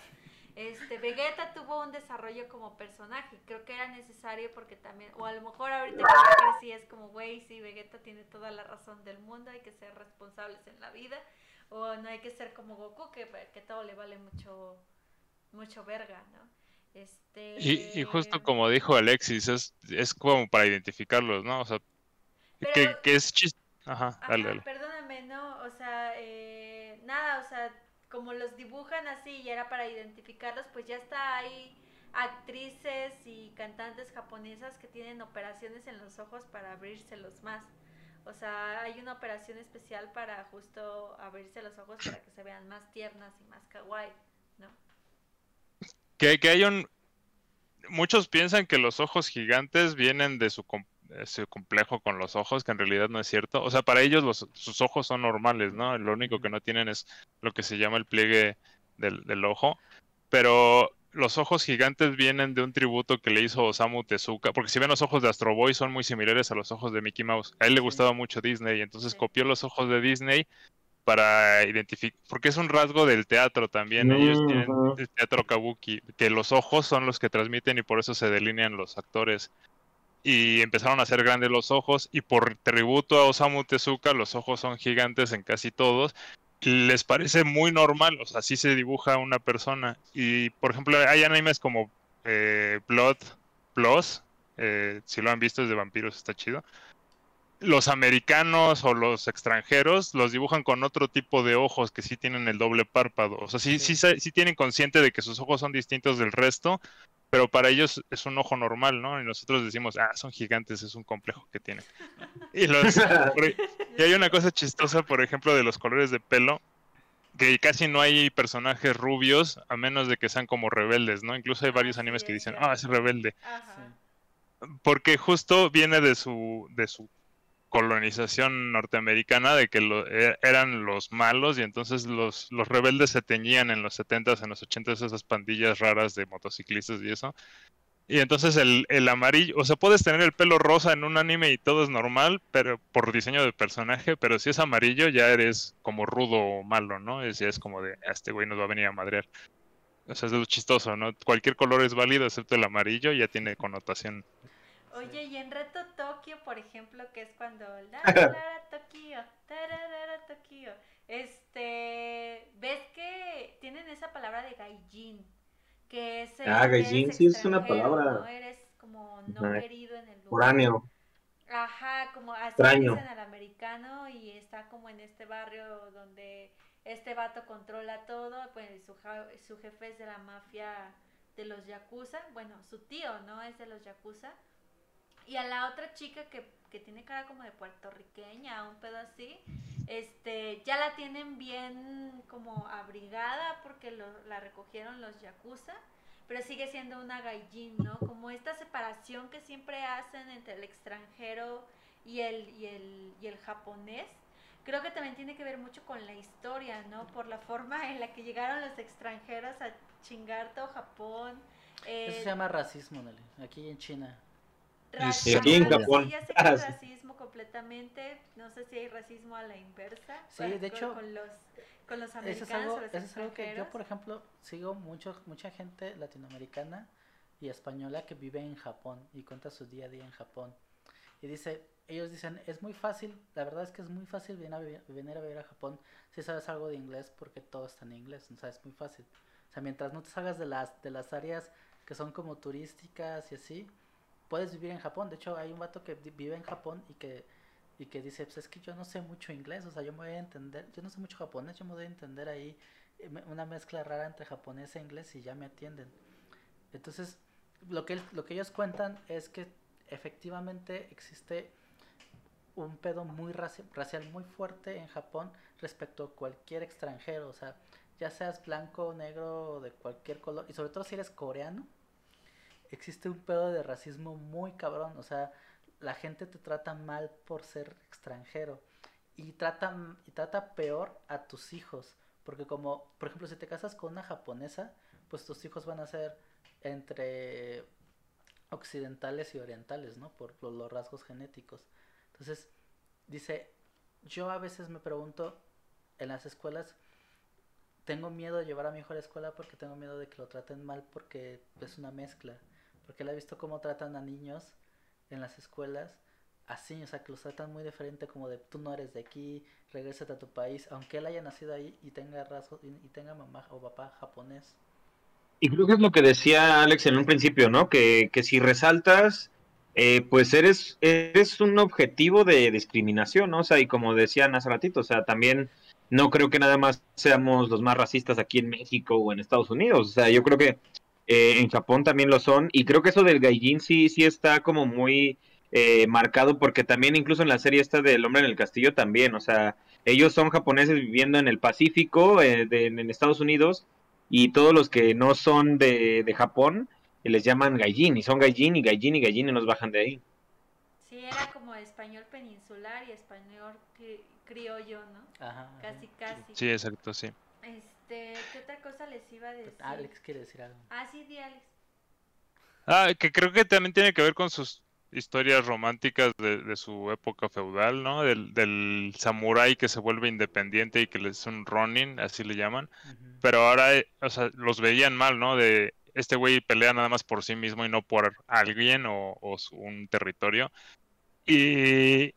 Este, Vegeta tuvo un desarrollo como personaje, creo que era necesario porque también, o a lo mejor ahorita que crecí es como, güey, sí, Vegeta tiene toda la razón del mundo, hay que ser responsables en la vida, o no hay que ser como Goku, que, que todo le vale mucho, mucho verga, ¿no? Este... Y, y justo como dijo Alexis, es, es como para identificarlos, ¿no? O sea, que, Pero- que es chiste. Ajá, Ajá, dale, dale. perdóname, no, o sea, eh, nada, o sea, como los dibujan así y era para identificarlos, pues ya está ahí actrices y cantantes japonesas que tienen operaciones en los ojos para abrírselos más. O sea, hay una operación especial para justo abrirse los ojos para que se vean más tiernas y más kawaii. Que, que hay un... Muchos piensan que los ojos gigantes vienen de su, su complejo con los ojos, que en realidad no es cierto. O sea, para ellos los, sus ojos son normales, ¿no? Lo único que no tienen es lo que se llama el pliegue del, del ojo. Pero los ojos gigantes vienen de un tributo que le hizo Osamu Tezuka, porque si ven los ojos de Astro Boy son muy similares a los ojos de Mickey Mouse. A él le gustaba mucho Disney, entonces copió los ojos de Disney para identificar, porque es un rasgo del teatro también. Ellos tienen el teatro kabuki, que los ojos son los que transmiten y por eso se delinean los actores. Y empezaron a hacer grandes los ojos y por tributo a Osamu Tezuka los ojos son gigantes en casi todos. Les parece muy normal, o sea, así se dibuja una persona. Y por ejemplo, hay animes como eh, Blood Plus, eh, si lo han visto es de vampiros, está chido. Los americanos o los extranjeros los dibujan con otro tipo de ojos que sí tienen el doble párpado. O sea, sí, sí, Sí. tienen consciente de que sus ojos son distintos del resto, pero para ellos es un ojo normal, ¿no? Y nosotros decimos, ah, son gigantes, es un complejo que tienen. Y, los, por- y hay una cosa chistosa, por ejemplo, de los colores de pelo, que casi no hay personajes rubios, a menos de que sean como rebeldes, ¿no? Incluso hay Ah, varios sí, animes que dicen, ah, es rebelde. Ajá. Porque justo viene de su, de su colonización norteamericana, de que lo, e, eran los malos y entonces los, los rebeldes se teñían en los 70s, en los 80s, esas pandillas raras de motociclistas y eso. Y entonces el, el, amarillo, o sea, puedes tener el pelo rosa en un anime y todo es normal, pero por diseño de personaje, pero si es amarillo ya eres como rudo o malo, ¿no? Es, ya es como de, "Ah, este güey nos va a venir a madrear. O sea, es lo chistoso, ¿no? Cualquier color es válido excepto el amarillo, ya tiene connotación. Oye, y en Reto Tokio, por ejemplo, que es cuando Tokio, Tokio, este, ves que tienen esa palabra de gaijin, que es el Ah, eres gaijin sí es una palabra. ¿no? Eres como no Ajá. querido en el lugar. Foráneo. Ajá, como así Extraño. dicen al americano y está como en este barrio donde este vato controla todo, pues su, su jefe es de la mafia de los yakuza, bueno, su tío, ¿no? Es de los yakuza. Y a la otra chica que, que tiene cara como de puertorriqueña, un pedo así, este, ya la tienen bien como abrigada porque lo- la recogieron los yakuza, pero sigue siendo una gaijin, ¿no? Como esta separación que siempre hacen entre el extranjero y el, y el, y el japonés. Creo que también tiene que ver mucho con la historia, ¿no? Por la forma en la que llegaron los extranjeros a chingar todo Japón. eh, Eso se llama racismo, Nelly, aquí en China. Aquí en sí, Japón. ya sé que es racismo completamente. No sé si hay racismo a la inversa. Sí, con- de hecho, con los, con los Eso americanos es algo, o los eso es algo que yo, por ejemplo, sigo mucho, mucha gente latinoamericana y española que vive en Japón y cuenta su día a día en Japón. Y dice, ellos dicen, es muy fácil, la verdad es que es muy fácil venir a, vi- venir a vivir a Japón si sabes algo de inglés porque todo está en inglés, o sea, es muy fácil. O sea, mientras no te salgas de las, de las áreas que son como turísticas y así, puedes vivir en Japón. De hecho, hay un vato que vive en Japón y que, y que dice, pues es que yo no sé mucho inglés, o sea, yo me voy a entender, yo no sé mucho japonés, yo me voy a entender ahí eh, una mezcla rara entre japonés e inglés y ya me atienden. Entonces, lo que, lo que ellos cuentan es que efectivamente existe un pedo muy raci- racial muy fuerte en Japón respecto a cualquier extranjero, o sea, ya seas blanco, negro, de cualquier color, y sobre todo si eres coreano, existe un pedo de racismo muy cabrón, o sea, la gente te trata mal por ser extranjero y trata, y trata peor a tus hijos, porque como, por ejemplo, si te casas con una japonesa, pues tus hijos van a ser entre occidentales y orientales, ¿no? Por lo- los rasgos genéticos. Entonces, dice, yo a veces me pregunto en las escuelas, tengo miedo de llevar a mi hijo a la escuela porque tengo miedo de que lo traten mal porque es una mezcla. Porque él ha visto cómo tratan a niños en las escuelas así, o sea, que los tratan muy diferente como de tú no eres de aquí, regrésate a tu país, aunque él haya nacido ahí y tenga rasgos y, tenga mamá o papá japonés. Y creo que es lo que decía Alex en un principio, ¿no? Que, que si resaltas, eh, pues eres, eres un objetivo de discriminación, ¿no? O sea, y como decían hace ratito, o sea, también no creo que nada más seamos los más racistas aquí en México o en Estados Unidos. O sea, yo creo que eh, en Japón también lo son. Y creo que eso del gaijin sí, sí está como muy eh, marcado porque también incluso en la serie esta del hombre en el castillo también, o sea, ellos son japoneses viviendo en el Pacífico, eh, de- en Estados Unidos, y todos los que no son de, de Japón eh, les llaman gaijin, y son gaijin y gaijin y gaijin y nos bajan de ahí. Sí, era como español peninsular y español cri- criollo, ¿no? Ajá. Casi, casi. Sí, exacto, sí. Este, ¿qué otra cosa les iba a decir? Alex quiere decir algo. Ah, sí, di Alex. Ah, que creo que también tiene que ver con sus historias románticas de, de su época feudal, ¿no? Del, del samurái que se vuelve independiente y que le es un ronin, así le llaman. Ujú. Pero ahora, eh, o sea, los veían mal, ¿no? De este güey pelea nada más por sí mismo y no por alguien o, o su- un territorio. Y,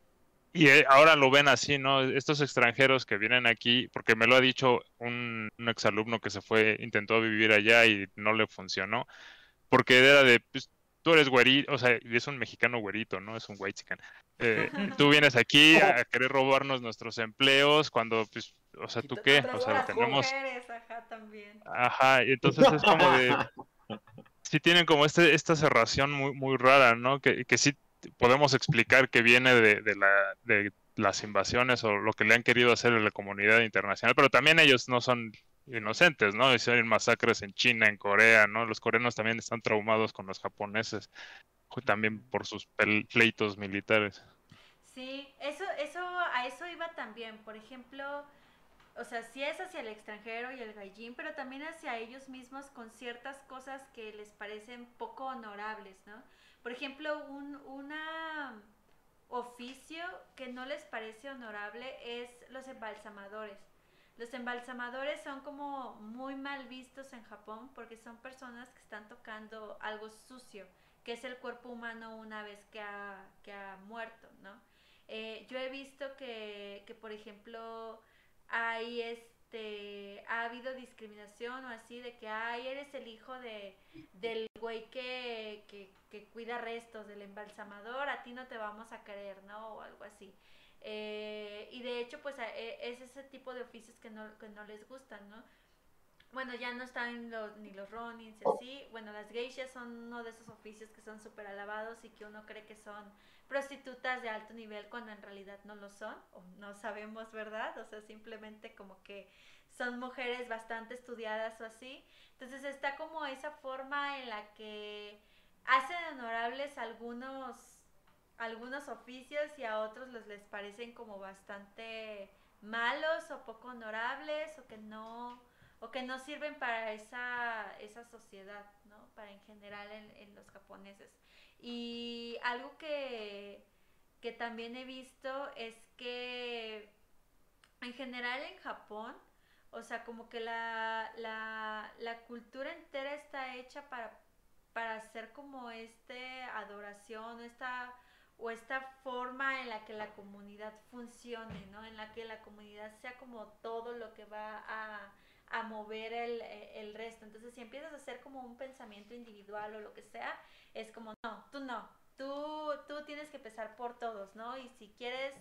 y eh, ahora lo ven así, ¿no? Estos extranjeros que vienen aquí, porque me lo ha dicho un, un exalumno que se fue, intentó vivir allá y no le funcionó, porque era de, pues, tú eres güerito, o sea, y es un mexicano güerito, ¿no? Es un white tú vienes aquí a querer robarnos nuestros empleos cuando, pues, o sea, ¿tú qué? O sea, tenemos... ajá, también. Ajá, y entonces es como de... Sí tienen como este, esta cerración muy, muy rara, ¿no? Que, que sí podemos explicar que viene de, de la, de las invasiones o lo que le han querido hacer a la comunidad internacional, pero también ellos no son inocentes, ¿no? Hicieron masacres en China, en Corea, ¿no? Los coreanos también están traumados con los japoneses. también por sus pleitos militares. Sí, eso, eso, a eso iba también. Por ejemplo, o sea, sí es hacia el extranjero y el gallín, pero también hacia ellos mismos con ciertas cosas que les parecen poco honorables, ¿no? Por ejemplo, un una oficio que no les parece honorable es los embalsamadores. Los embalsamadores son como muy mal vistos en Japón porque son personas que están tocando algo sucio, que es el cuerpo humano una vez que ha, que ha muerto, ¿no? Eh, yo he visto que, que, por ejemplo, hay este, ha habido discriminación o así de que, ay, eres el hijo de, del güey que, que, cuida restos, del embalsamador, a ti no te vamos a querer, ¿no? O algo así. Eh, y de hecho, pues e- es ese tipo de oficios que no, que no les gustan, ¿no? Bueno, ya no están los, ni los ronins y así. Bueno, las geishas son uno de esos oficios que son súper alabados y que uno cree que son prostitutas de alto nivel cuando en realidad no lo son, o no sabemos, ¿verdad? O sea, simplemente como que son mujeres bastante estudiadas o así. Entonces está como esa forma en la que hacen honorables algunos algunos oficios y a otros los les parecen como bastante malos o poco honorables o que no o que no sirven para esa, esa sociedad, ¿no? Para en general en, los japoneses. Y algo que, que también he visto es que en general en Japón, o sea, como que la, la, la cultura entera está hecha para, para hacer como este adoración, esta o esta forma en la que la comunidad funcione, ¿no? En la que la comunidad sea como todo lo que va a, a mover el, el resto. Entonces, si empiezas a hacer como un pensamiento individual o lo que sea, es como, no, tú no, tú, tú tienes que empezar por todos, ¿no? Y si quieres,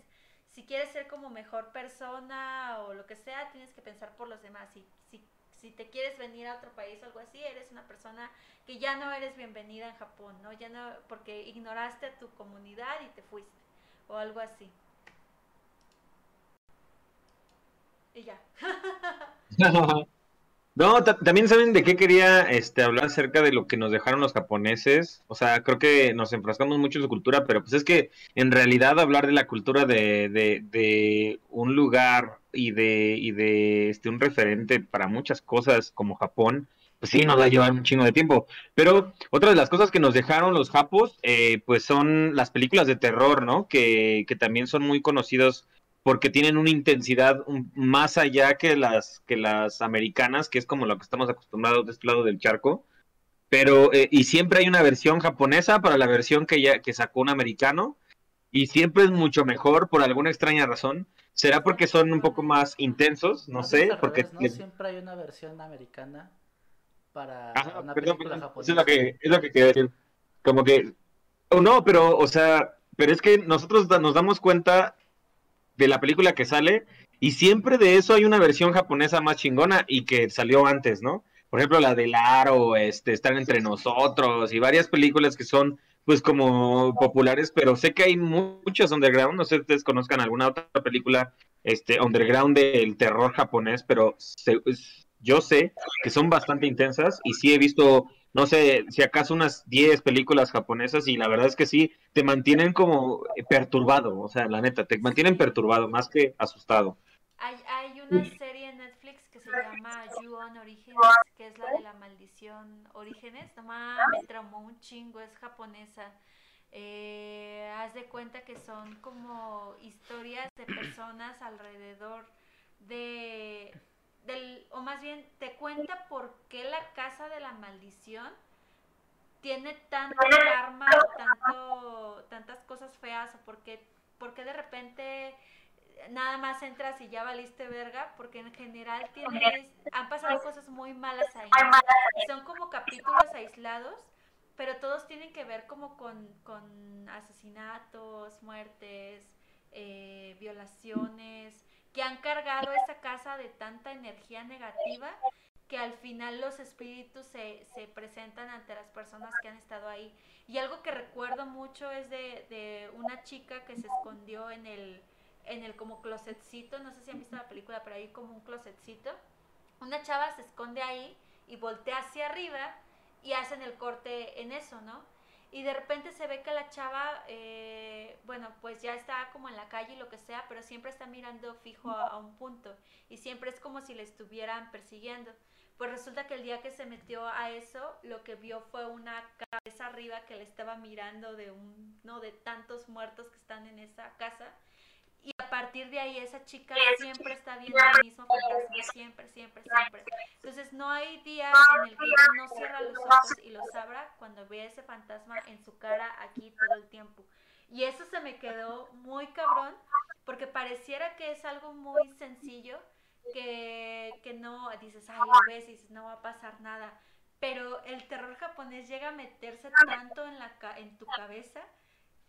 si quieres ser como mejor persona o lo que sea, tienes que pensar por los demás. Si, si, si te quieres venir a otro país o algo así, eres una persona que ya no eres bienvenida en Japón, ¿no? Ya no, porque ignoraste a tu comunidad y te fuiste, o algo así. Y ya. No, ta- también saben de qué quería este, hablar acerca de lo que nos dejaron los japoneses. O sea, creo que nos enfrascamos mucho en su cultura, pero pues es que en realidad hablar de la cultura de, de, de un lugar y de, y de este, un referente para muchas cosas como Japón, pues sí, nos va a llevar un chingo de tiempo. Pero otra de las cosas que nos dejaron los japos, eh, pues son las películas de terror, ¿no? Que, que también son muy conocidos porque tienen una intensidad más allá que las que las americanas, que es como lo que estamos acostumbrados de este lado del charco. Pero, eh, y siempre hay una versión japonesa para la versión que ya que sacó un americano, y siempre es mucho mejor por alguna extraña razón. ¿Será porque son un poco más intensos? No sé, al porque revés, ¿no? le- Siempre hay una versión americana para Ajá, una perdón, película perdón, japonesa. Es lo que, es lo que quería decir. Como que, o no, pero, o sea, pero es que nosotros nos damos cuenta de la película que sale y siempre de eso hay una versión japonesa más chingona y que salió antes, ¿no? Por ejemplo, la del Aro, este, Están entre nosotros y varias películas que son pues como populares, pero sé que hay mu- muchas underground, no sé si ustedes conozcan alguna otra película este underground del terror japonés, pero se- es- yo sé que son bastante intensas y sí he visto, no sé, si acaso unas 10 películas japonesas y la verdad es que sí, te mantienen como perturbado, o sea, la neta, te mantienen perturbado más que asustado. Hay, hay una serie en Netflix que se llama You-On Orígenes, que es la de la maldición Orígenes. No mames, me traumó un chingo, es japonesa. Eh, haz de cuenta que son como historias de personas alrededor de, del, o más bien te cuenta por qué la casa de la maldición tiene tanto karma tanto, tantas cosas feas o por qué, de repente nada más entras y ya valiste verga, porque en general tienes, han pasado cosas muy malas ahí. Son como capítulos aislados, pero todos tienen que ver como con, con asesinatos, muertes, eh, violaciones, que han cargado esa casa de tanta energía negativa que al final los espíritus se, se presentan ante las personas que han estado ahí. Y algo que recuerdo mucho es de, de una chica que se escondió en el, en el como closetcito, no sé si han visto la película, pero ahí como un closetcito. Una chava se esconde ahí y voltea hacia arriba y hacen el corte en eso, ¿no? Y de repente se ve que la chava, eh, bueno, pues ya está como en la calle y lo que sea, pero siempre está mirando fijo a, a un punto y siempre es como si le estuvieran persiguiendo. Pues resulta que el día que se metió a eso, lo que vio fue una cabeza arriba que le estaba mirando de un, no, de tantos muertos que están en esa casa. Y a partir de ahí esa chica siempre está viendo el mismo fantasma, siempre, siempre, siempre. Entonces no hay día en el que ella no cierra los ojos y los abra cuando ve ese fantasma en su cara aquí todo el tiempo. Y eso se me quedó muy cabrón porque pareciera que es algo muy sencillo, que, que no dices, ay, lo ves y dices, no va a pasar nada. Pero el terror japonés llega a meterse tanto en, la, en tu cabeza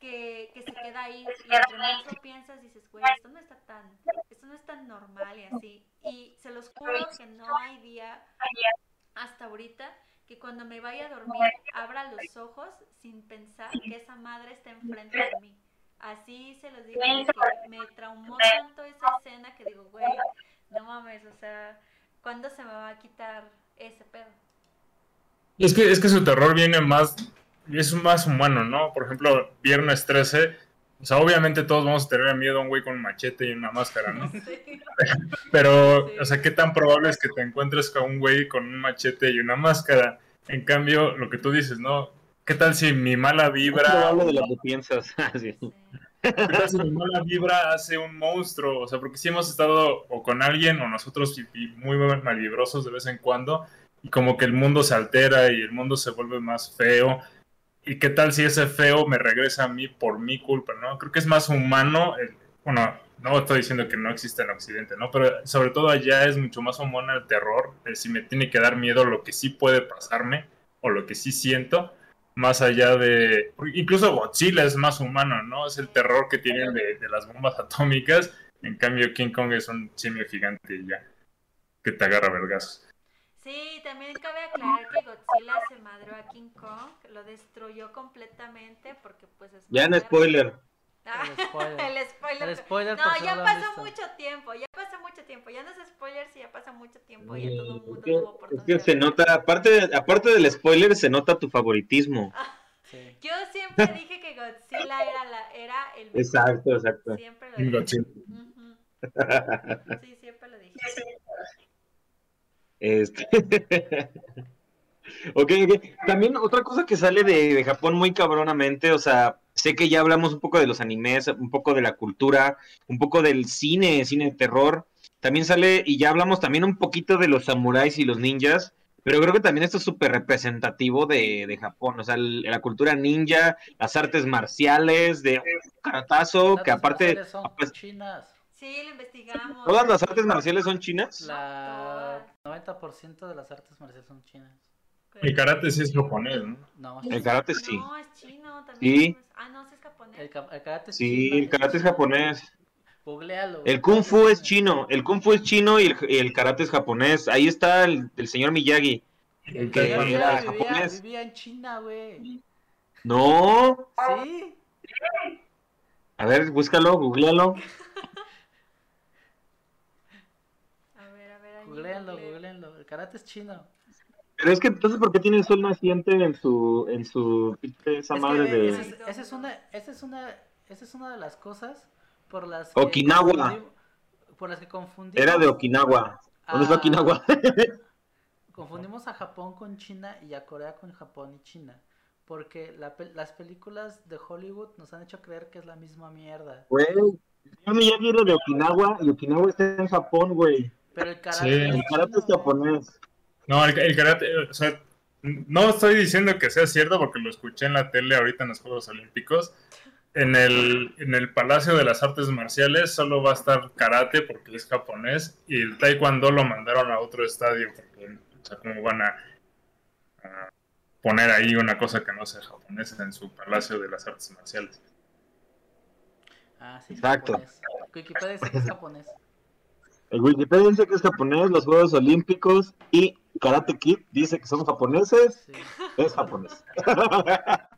que, que se queda ahí y entre más lo piensas dices, güey, esto no está tan, esto no es tan normal y así. Y se los juro que no hay día hasta ahorita que cuando me vaya a dormir abra los ojos sin pensar que esa madre está enfrente de mí. Así se los digo, que me traumó tanto esa escena que digo, güey, no mames, o sea, ¿cuándo se me va a quitar ese pedo? Es que, es que su terror viene más, es más humano, ¿no? Por ejemplo, Viernes 13, o sea, obviamente todos vamos a tener miedo a un güey con un machete y una máscara, ¿no? Sí. Pero, Sí. o sea, ¿qué tan probable es que te encuentres con un güey con un machete y una máscara? En cambio, lo que tú dices, ¿no? ¿Qué tal si mi mala Es vibra, probable de lo que piensas. Ah, sí. Qué tal si mi mala vibra hace un monstruo? O sea, porque si hemos estado o con alguien o nosotros y- y muy malvibrosos de vez en cuando y como que el mundo se altera y el mundo se vuelve más feo. ¿Y qué tal si ese feo me regresa a mí por mi culpa, no? Creo que es más humano, bueno, no estoy diciendo que no existe en Occidente, ¿no? Pero sobre todo allá es mucho más humano el terror, si me tiene que dar miedo lo que sí puede pasarme o lo que sí siento, más allá de... Incluso Godzilla es más humano, ¿no? Es el terror que tienen de, de las bombas atómicas, en cambio King Kong es un simio gigante ya, que te agarra vergazos. Sí, también cabe aclarar que Godzilla se madreó a King Kong, lo destruyó completamente porque pues es Ya en spoiler. Ah, El spoiler. el spoiler. El spoiler No, ya pasó mucho tiempo, ya pasó mucho tiempo. Ya no es spoiler si ya pasa mucho tiempo, ya todo el mundo Es que- tuvo es oportunidad. que se nota, aparte, aparte del spoiler, se nota tu favoritismo. Sí. Yo siempre dije que Godzilla era, la, era el mejor. Exacto, exacto. Siempre lo dije. Sí, siempre lo dije. Este... ok, ok. También otra cosa que sale de, de Japón muy cabronamente, o sea, sé que ya hablamos un poco de los animes, un poco de la cultura, un poco del cine, cine de terror. También sale, y ya hablamos también un poquito de los samuráis y los ninjas, pero creo que también esto es súper representativo de, de Japón, o sea, el- la cultura ninja, las artes marciales, de karatazo, Las que aparte, mujeres son chinas. Sí, lo investigamos. todas las artes marciales son chinas. La 90% de las artes marciales son chinas. El karate sí es japonés, ¿no? No, El karate sí. No, es chino también. Sí. Ah, no, sí es japonés. el, el karate es Sí, chino, el karate es japonés. Googlealo. El kung fu es chino, el kung fu es chino y el, y el karate es japonés. Ahí está el, el señor Miyagi. El que era vivía, japonés. vivía en China, güey. No, Sí. a ver, búscalo, googlealo. A ver, a ver. ahí Googleenlo, googleenlo. El karate es chino. Pero es que entonces, ¿por qué tiene el sol naciente en su, en su, esa Es madre que de... esa es, esa es una, esa es una, esa es una de las cosas por las que Okinawa. por las que confundimos. Era de Okinawa. ¿Dónde está Okinawa? Confundimos a Japón con China y a Corea con Japón y China. Porque la las películas de Hollywood nos han hecho creer que es la misma mierda. Güey, señor Miyagi era de Okinawa y Okinawa está en Japón, güey. Pero el karate Sí. es El karate es japonés. No, el, el karate, o sea, no estoy diciendo que sea cierto porque lo escuché en la tele ahorita en los Juegos Olímpicos. En el, en el Palacio de las Artes Marciales solo va a estar karate porque es japonés y el taekwondo lo mandaron a otro estadio. Porque, o sea, ¿cómo van a, a poner ahí una cosa que no sea japonesa en su Palacio de las Artes Marciales? Ah, sí, Exacto. japonés. Wikipedia dice que es japonés. El Wikipedia dice que es japonés, los Juegos Olímpicos y Karate Kid dice que son japoneses. Sí. Es japonés.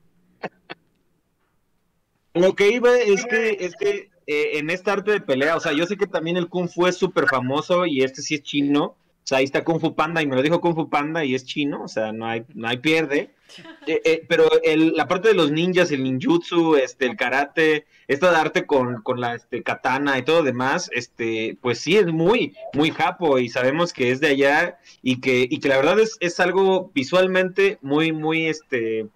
Lo que iba es que, es que eh, en esta arte de pelea, o sea, yo sé que también el Kung Fu es súper famoso y este sí es chino, O sea, ahí está Kung Fu Panda y me lo dijo Kung Fu Panda y es chino, o sea, no hay, no hay pierde. Eh, eh, pero el, la parte de los ninjas, el ninjutsu, este, el karate, esta de arte con, con la este, katana y todo demás, este, pues sí es muy, muy japo y sabemos que es de allá y que, y que la verdad es, es algo visualmente muy, muy, este,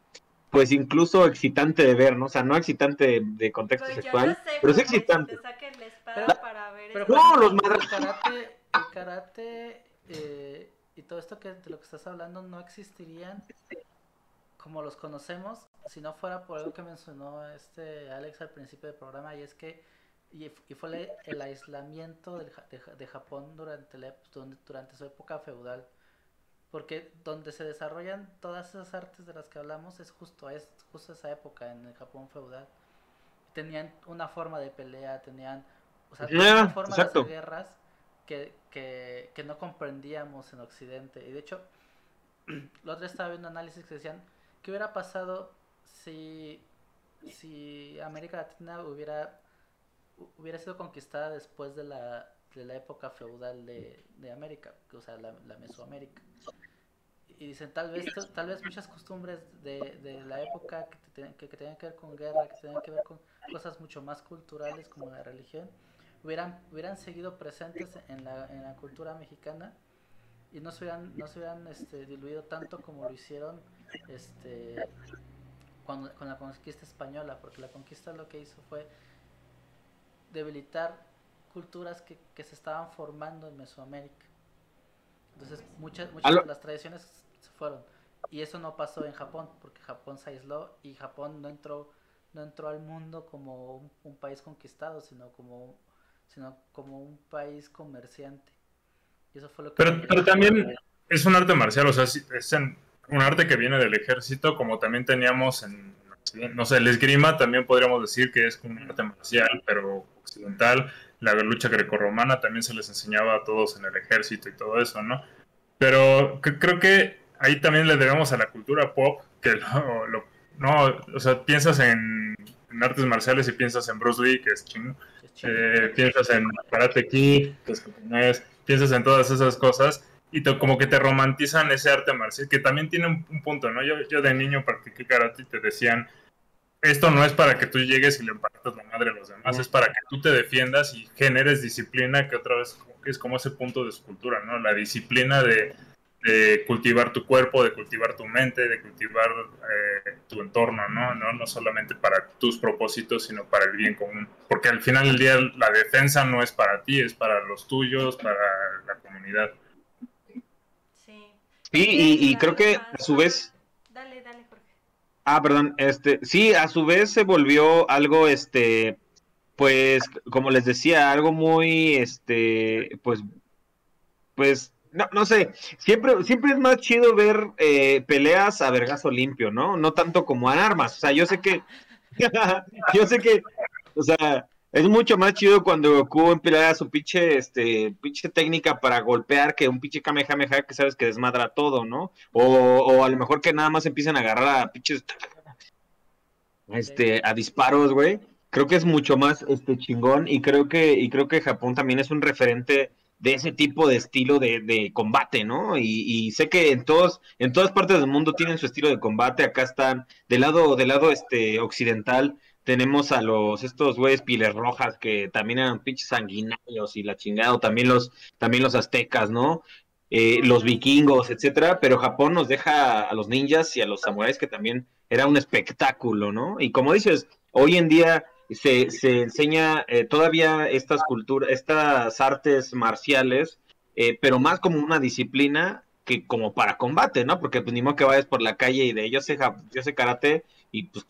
pues incluso excitante de ver, ¿no? O sea, no excitante de, de contexto Pues sexual, no sé, pero es excitante. te saquen la espada Pero- para ver Pero eso. No, por los el karate, el karate eh, y todo esto que de lo que estás hablando no existirían como los conocemos si no fuera por algo que mencionó este Alex al principio del programa y es que y, y fue el, aislamiento de, Ja- de Japón durante la, durante, su época feudal porque donde se desarrollan todas esas artes de las que hablamos es justo es justo esa época en el Japón feudal tenían una forma de pelea tenían o sea, Ah, tenían una forma exacto. de hacer guerras que, que, que no comprendíamos en Occidente. Y de hecho, la otra estaba viendo análisis que decían, ¿qué hubiera pasado si, si América Latina hubiera, hu- hubiera sido conquistada después de la, de la época feudal de, de América, o sea, la, Mesoamérica? Y dicen, tal vez, tal vez muchas costumbres de, de la época que, te- que, que tenían que ver con guerra, que tenían que ver con cosas mucho más culturales como la religión, hubieran, hubieran seguido presentes en la, en la cultura mexicana y no se hubieran, no se hubieran este, diluido tanto como lo hicieron este, cuando, con la conquista española, porque la conquista lo que hizo fue debilitar culturas que, que se estaban formando en Mesoamérica. Entonces muchas, muchas de las tradiciones se fueron. Y eso no pasó en Japón, porque Japón se aisló y Japón no entró, no entró al mundo como un, un país conquistado, sino como, sino como un país comerciante. Y eso fue lo que... Pero, pero también es un arte marcial, o sea, es en- un arte que viene del ejército, como también teníamos en, no sé, el esgrima también podríamos decir que es un arte marcial, pero occidental. La lucha grecorromana también se les enseñaba a todos en el ejército y todo eso, ¿no? Pero cre- creo que ahí también le debemos a la cultura pop, que lo, lo- no, o sea, piensas en, en artes marciales y piensas en Bruce Lee, que es chino. eh, piensas en Karate Kid, que es japonés, piensas en todas esas cosas y te- como que te romantizan ese arte marcial, que también tiene un, un punto, ¿no? Yo, yo de niño practiqué karate y te decían, esto no es para que tú llegues y le partas la madre a los demás, es para que tú te defiendas y generes disciplina, que otra vez es como ese punto de escultura, ¿no? La disciplina de, de cultivar tu cuerpo, de cultivar tu mente, de cultivar eh, tu entorno, ¿no? ¿no? No solamente para tus propósitos, sino para el bien común. Porque al final del día la defensa no es para ti, es para los tuyos, para la comunidad. Sí. Y, creo que a su vez, Dale, dale, Jorge. ah, perdón, este, sí, a su vez se volvió algo, este, pues, como les decía, algo muy, este, pues, pues, no, no sé, siempre, siempre es más chido ver eh, peleas a vergazo limpio, ¿no? No tanto como a armas, o sea, yo sé que, yo sé que, o sea, es mucho más chido cuando Goku emplea su pinche, este, pinche técnica para golpear que un pinche Kamehameha que sabes que desmadra todo, ¿no? O, o a lo mejor que nada más empiezan a agarrar a pinches, este, a disparos, güey. Creo que es mucho más, este, chingón y creo que, y creo que Japón también es un referente de ese tipo de estilo de, de combate, ¿no? Y, y sé que en todos, en todas partes del mundo tienen su estilo de combate. Acá están, del lado, del lado este occidental, tenemos a los estos güeyes piles rojas que también eran pinches sanguinarios y la chingada, también los, también los aztecas, ¿no? Eh, los vikingos, etcétera, pero Japón nos deja a los ninjas y a los samuráis que también era un espectáculo, ¿no? Y como dices, hoy en día se, se enseña eh, todavía estas culturas, estas artes marciales, eh, pero más como una disciplina que como para combate, ¿no? Porque pues ni modo que vayas por la calle y de yo sé, yo sé karate y pues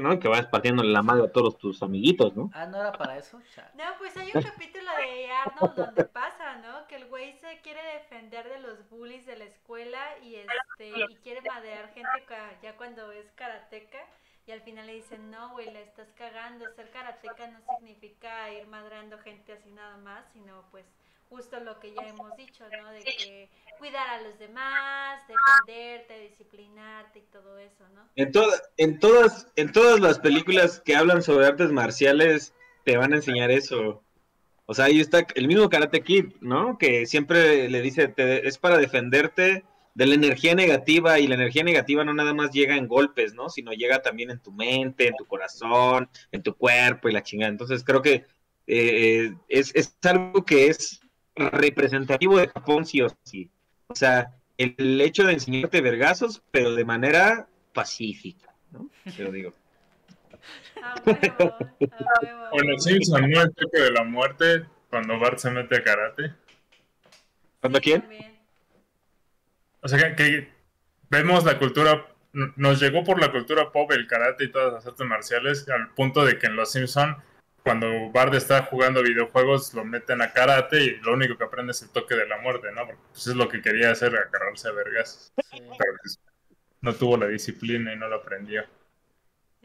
¿no? que vayas partiéndole la madre a todos tus amiguitos, ¿no? Ah, ¿no era para eso? Chale. No, pues hay un capítulo de Arnold donde pasa, ¿no? Que el güey se quiere defender de los bullies de la escuela y este y quiere madrear gente ya cuando es karateca y al final le dicen, "No, güey, la estás cagando. Ser karateca no significa ir madrando gente así nada más, sino pues justo lo que ya hemos dicho, ¿no? De que cuidar a los demás, defenderte, disciplinarte y todo eso, ¿no? En, toda- en, todas, en todas las películas que hablan sobre artes marciales te van a enseñar eso. O sea, ahí está el mismo Karate Kid, ¿no? Que siempre le dice, te- es para defenderte de la energía negativa y la energía negativa no nada más llega en golpes, ¿no? Sino llega también en tu mente, en tu corazón, en tu cuerpo y la chingada. Entonces creo que eh, es, es algo que es representativo de Japón sí o sí. O sea, el, el hecho de enseñarte vergazos, pero de manera pacífica, ¿no? Te lo digo. A huevo, a huevo. O en los Simpsons, ¿no? El toque de la muerte, cuando Bart se mete a karate. ¿Cuándo Sí, quién? también. O sea, que, que vemos la cultura, nos llegó por la cultura pop el karate y todas las artes marciales, al punto de que en Los Simpson, cuando Bart está jugando videojuegos, lo meten a karate y lo único que aprende es el toque de la muerte, ¿no? Porque pues, es lo que quería hacer, agarrarse a vergas. Sí. Pero pues, no tuvo la disciplina y no lo aprendió.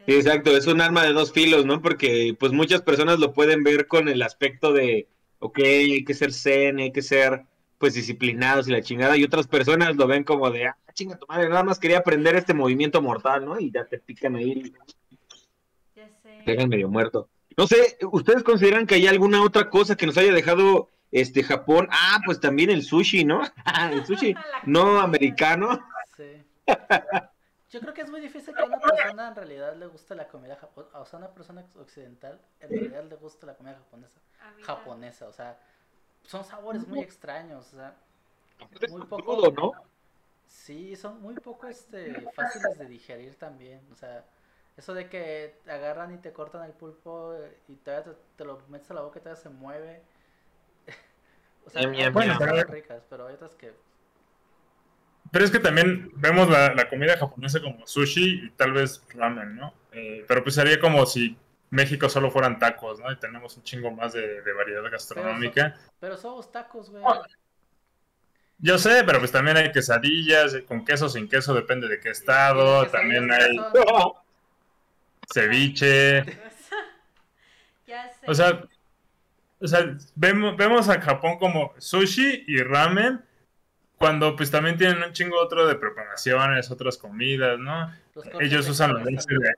Sí, exacto, es un arma de dos filos, ¿no? Porque pues muchas personas lo pueden ver con el aspecto de, ok, hay que ser zen, hay que ser pues disciplinados y la chingada, y otras personas lo ven como de, ah, chinga tu madre, nada más quería aprender este movimiento mortal, ¿no? Y ya te pican ahí Ya sé. y te dejan medio muerto. No sé, ¿ustedes consideran que hay alguna otra cosa que nos haya dejado este Japón? Ah, pues también el sushi, ¿no? el sushi no americano. Sí. Yo creo que es muy difícil que a una persona en realidad le guste la comida japonesa, o sea, a una persona occidental en realidad le guste la comida japonesa. Japonesa, o sea, son sabores muy extraños, o sea, muy poco. ¿no? Sí, son muy poco este, fáciles de digerir también. O sea, eso de que te agarran y te cortan el pulpo eh, y todavía te, te lo metes a la boca y todavía se mueve. o sea, que son ricas, pero hay otras que. Pero es que también vemos la, la comida japonesa como sushi y tal vez ramen, ¿no? Eh, pero pues sería como si México solo fueran tacos, ¿no? Y tenemos un chingo más de, de variedad gastronómica. Pero somos tacos, güey. Yo sé, pero pues también hay quesadillas, eh, con queso, sin queso, depende de qué estado. También hay son- ceviche. Ya sé. O sea, o sea vemos, vemos a Japón como sushi y ramen, cuando pues también tienen un chingo otro de preparaciones, otras comidas, ¿no? ellos usan la leche de-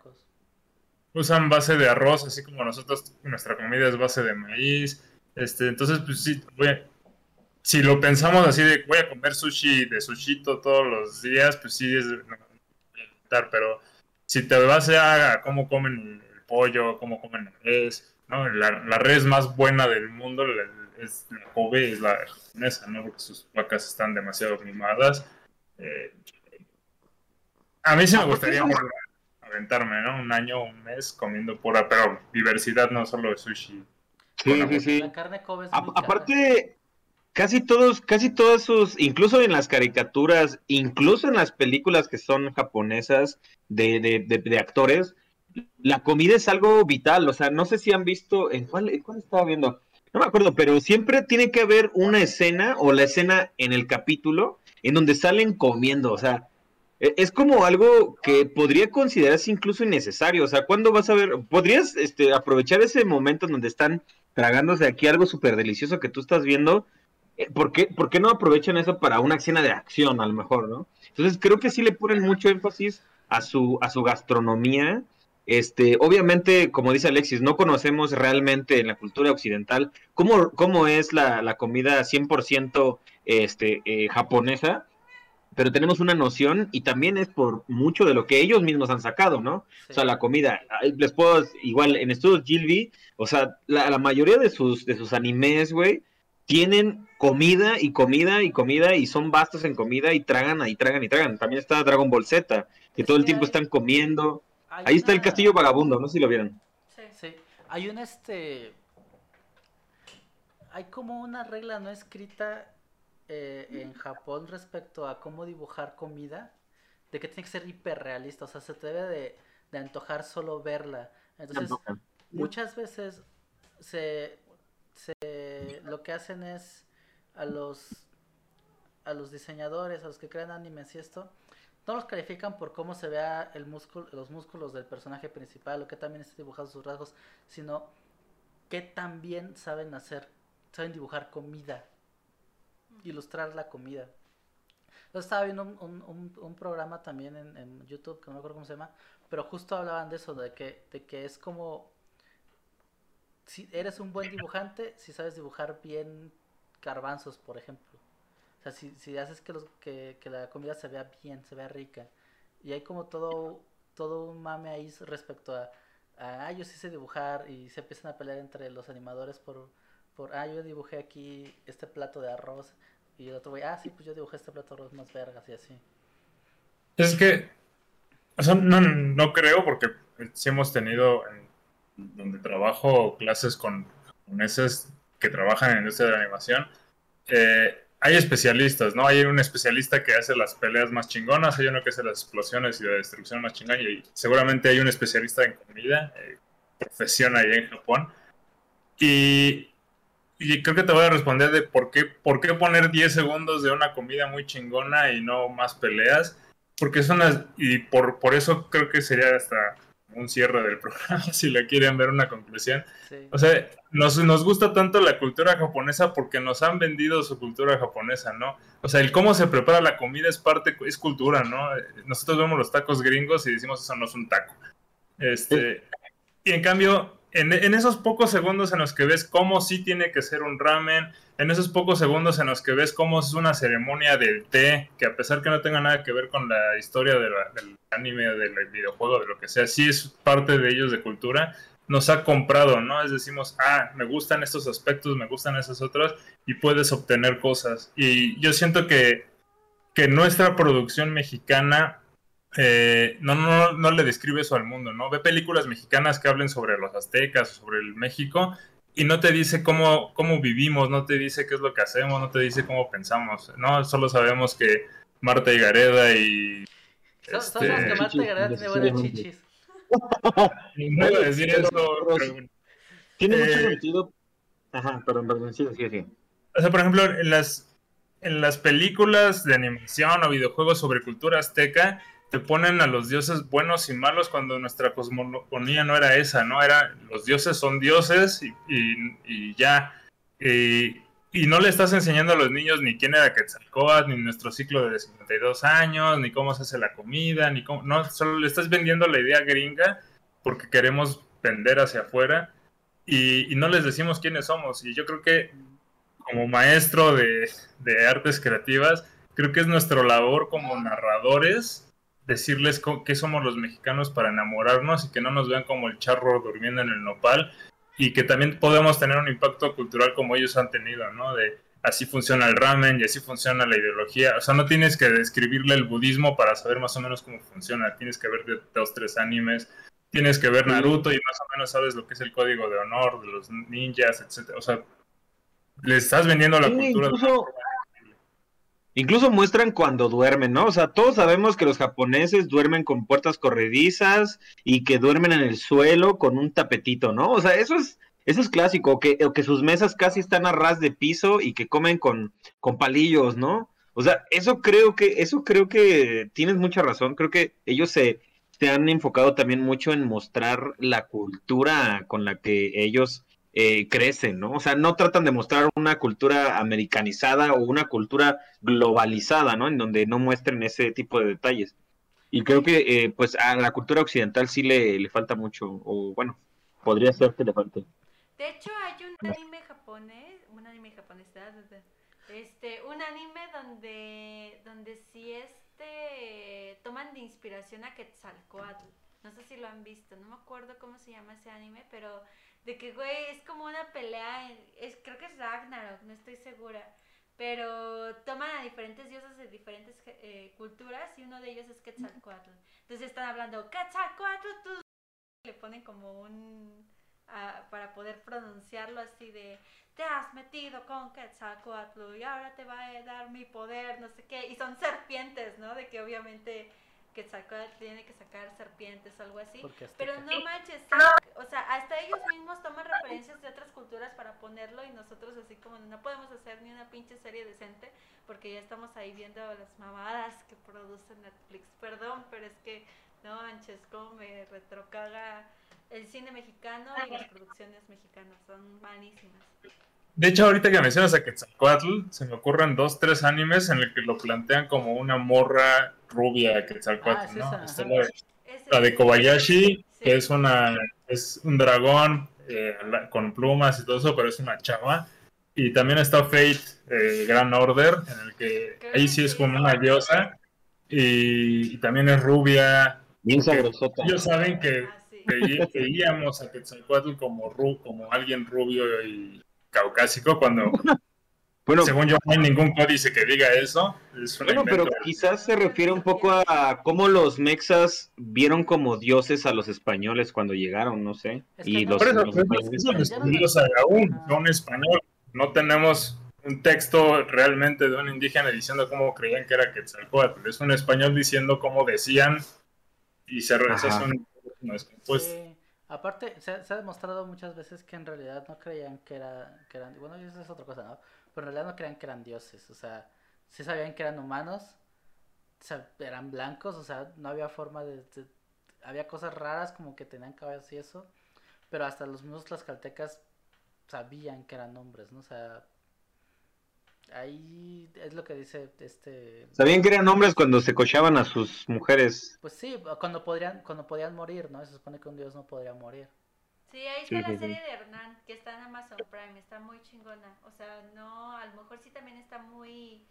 usan base de arroz, así como nosotros, nuestra comida es base de maíz. Este, entonces, pues sí, voy a- si lo pensamos así de voy a comer sushi de sushito todos los días, pues sí es no, pero si te vas a, cómo comen el pollo, cómo comen la res, ¿no? La, la res más buena del mundo la- es la Kobe, es la japonesa, ¿no? Porque sus vacas están demasiado mimadas. Eh, a mí sí me gustaría aventarme, ¿no? Un año, un mes comiendo pura, pero diversidad, no solo de sushi. Sí, sí, sí. La carne Kobe es A- muy cara. aparte, casi todos, casi todas sus, incluso en las caricaturas, incluso en las películas que son japonesas de, de, de, de actores, la comida es algo vital. O sea, no sé si han visto, ¿en cuál, estaba viendo? No me acuerdo, pero siempre tiene que haber una escena o la escena en el capítulo en donde salen comiendo. O sea, e- es como algo que podría considerarse incluso innecesario. O sea, ¿cuándo vas a ver? ¿Podrías este, aprovechar ese momento en donde están tragándose aquí algo súper delicioso que tú estás viendo? Eh, ¿Por qué, ¿Por qué no aprovechan eso para una escena de acción, a lo mejor, no? Entonces creo que sí le ponen mucho énfasis a su, a su gastronomía. Este, obviamente, como dice Alexis, no conocemos realmente en la cultura occidental cómo, cómo es la, la comida 100% este, eh, japonesa, pero tenemos una noción y también es por mucho de lo que ellos mismos han sacado, ¿no? Sí. O sea, la comida, les puedo, igual, en estudios Gilby, o sea, la, la mayoría de sus, de sus animes, güey, tienen comida y comida y comida y son bastos en comida y tragan y tragan y tragan. También está Dragon Ball Z, que todo el tiempo hay- están comiendo. Hay Ahí está el castillo vagabundo, no sé si lo vieron. Sí. Sí, hay un este. Hay como una regla no escrita eh, en Japón respecto a cómo dibujar comida, de que tiene que ser hiperrealista, o sea, se te debe de, de antojar solo verla. Entonces, muchas veces se, se- lo que hacen es a los a los diseñadores, a los que crean animes y esto, no los califican por cómo se vea el músculo, los músculos del personaje principal o que también está dibujado sus rasgos, sino que también saben hacer, saben dibujar comida, ilustrar la comida. Yo estaba viendo un, un- un- un programa también en, en YouTube, que no me acuerdo cómo se llama, pero justo hablaban de eso, de que, de que es como si eres un buen dibujante, si sabes dibujar bien garbanzos, por ejemplo. O sea, si, si haces que, los, que, que la comida se vea bien, se vea rica. Y hay como todo, todo un mame ahí respecto a, a, ah, yo sí sé dibujar y se empiezan a pelear entre los animadores por, por ah, yo dibujé aquí este plato de arroz y el otro güey, ah, sí, pues yo dibujé este plato de arroz más vergas y así. Es que, no, no creo porque sí hemos tenido en donde trabajo clases con japoneses que trabajan en la industria de la animación. Eh, hay especialistas, ¿no? Hay un especialista que hace las peleas más chingonas, hay uno que hace las explosiones y la destrucción más chingona, y seguramente hay un especialista en comida, eh, profesión ahí en Japón. Y, y, creo que te voy a responder de por qué, por qué poner 10 segundos de una comida muy chingona y no más peleas. Porque son las, y por, por eso creo que sería hasta un cierre del programa, si le quieren ver una conclusión. O sea, nos, nos gusta tanto la cultura japonesa porque nos han vendido su cultura japonesa, ¿no? O sea, el cómo se prepara la comida es parte, es cultura, ¿no? Nosotros vemos los tacos gringos y decimos eso no es un taco. Este, y en cambio, en, esos pocos segundos en los que ves cómo sí tiene que ser un ramen, en esos pocos segundos en los que ves cómo es una ceremonia del té, que a pesar que no tenga nada que ver con la historia de del anime, del videojuego, de lo que sea, sí es parte de ellos de cultura, nos ha comprado, ¿no? Es decimos, ah, me gustan estos aspectos, me gustan esos otros, y puedes obtener cosas. Y yo siento que, que nuestra producción mexicana eh, no, no, no le describe eso al mundo, ¿no? Ve películas mexicanas que hablen sobre los aztecas, sobre el México, y no te dice cómo, cómo vivimos, no te dice qué es lo que hacemos, no te dice cómo pensamos, ¿no? Solo sabemos que Marta y Gareda y... Son, este... que Marta y Gareda tiene buenas chichis. no iba a decir eso. Tiene mucho eh, sentido. Ajá, perdón, perdón, sí, sí, sí. O sea, por ejemplo, en las, en las películas de animación o videojuegos sobre cultura azteca, te ponen a los dioses buenos y malos cuando nuestra cosmogonía no era esa, ¿no? Era los dioses son dioses y, ya. Y, no le estás enseñando a los niños ni quién era Quetzalcóatl, ni nuestro ciclo de 52 años, ni cómo se hace la comida, ni cómo... No, solo le estás vendiendo la idea gringa porque queremos vender hacia afuera y no les decimos quiénes somos. Y yo creo que como maestro de, de artes creativas, creo que es nuestra labor como narradores decirles qué somos los mexicanos para enamorarnos y que no nos vean como el charro durmiendo en el nopal y que también podemos tener un impacto cultural como ellos han tenido, ¿no? De así funciona el ramen y así funciona la ideología. O sea, no tienes que describirle el budismo para saber más o menos cómo funciona. Tienes que ver dos, tres animes, tienes que ver Naruto y más o menos sabes lo que es el código de honor de los ninjas, etcétera. O sea, le estás vendiendo la cultura. Incluso muestran cuando duermen, ¿no? O sea, todos sabemos que los japoneses duermen con puertas corredizas y que duermen en el suelo con un tapetito, ¿no? O sea, eso es, eso es clásico, que, que sus mesas casi están a ras de piso y que comen con, con palillos, ¿no? O sea, eso creo que, eso creo que tienes mucha razón. Creo que ellos se, se han enfocado también mucho en mostrar la cultura con la que ellos eh, crecen, ¿no? O sea, no tratan de mostrar una cultura americanizada o una cultura globalizada, ¿no? En donde no muestren ese tipo de detalles. Y creo que, eh, pues, a la cultura occidental sí le, le falta mucho, o bueno, podría ser que le falte. De hecho, hay un anime japonés, un anime japonés, este, un anime donde, donde sí este, toman de inspiración a Quetzalcoatl. No sé si lo han visto, no me acuerdo cómo se llama ese anime, pero de que, güey, es como una pelea, es, creo que es Ragnarok, no estoy segura. Pero toman a diferentes dioses de diferentes eh, culturas y uno de ellos es Quetzalcoatl. Entonces están hablando, Quetzalcoatl, le ponen como un... para poder pronunciarlo así de, te has metido con Quetzalcoatl y ahora te va a dar mi poder, no sé qué. Y son serpientes, ¿no? De que obviamente Quetzalcóatl tiene que sacar serpientes o algo así. Pero no manches, o sea, hasta ellos mismos toman referencias de otras culturas para ponerlo y nosotros así como no podemos hacer ni una pinche serie decente porque ya estamos ahí viendo las mamadas que produce Netflix. Perdón, pero es que no manches, como me retrocaga el cine mexicano y las producciones mexicanas, son malísimas. De hecho, ahorita que mencionas a Quetzalcoatl, se me ocurren dos, tres animes en el que lo plantean como una morra rubia Quetzalcoatl, ah, ¿no? la, de Kobayashi, que es una es un dragón eh, con plumas y todo eso, pero es una chava. Y también está Fate, eh, Gran Order, en el que ahí sí es como una diosa. Y, y también es rubia. Bien sabrosota. Ellos saben que Ah, sí. veí- veíamos a Quetzalcoatl como, ru- como alguien rubio y caucásico, cuando Bueno, según yo no hay ningún códice que diga eso. Es Bueno, pero quizás se refiere un poco a cómo los mexas vieron como dioses a los españoles cuando llegaron, no sé. Es que Y no- los, Por eso, los pues, españoles- les Ya no- un español. No tenemos un texto realmente de un indígena diciendo cómo creían que era Quetzalcóatl. Es un español diciendo cómo decían y se son no es- pues Sí. Aparte, se, ha- se ha demostrado muchas veces que en realidad no creían que, era, que eran... Bueno, eso es otra cosa, ¿no? Pero en realidad no creían que eran dioses. O sea, sí sabían que eran humanos, eran blancos, o sea, no había forma de... había cosas raras como que tenían cabellos y eso. Pero hasta los mismos tlaxcaltecas sabían que eran hombres, ¿no? O sea... Ahí es lo que dice este... Sabían que eran hombres cuando se cochaban a sus mujeres. Pues sí, cuando podrían, cuando podían morir, ¿no? Se supone que un dios no podría morir. Sí, ahí está sí, la sí. serie de Hernán, que está en Amazon Prime, está muy chingona. O sea, no, a lo mejor sí también está muy,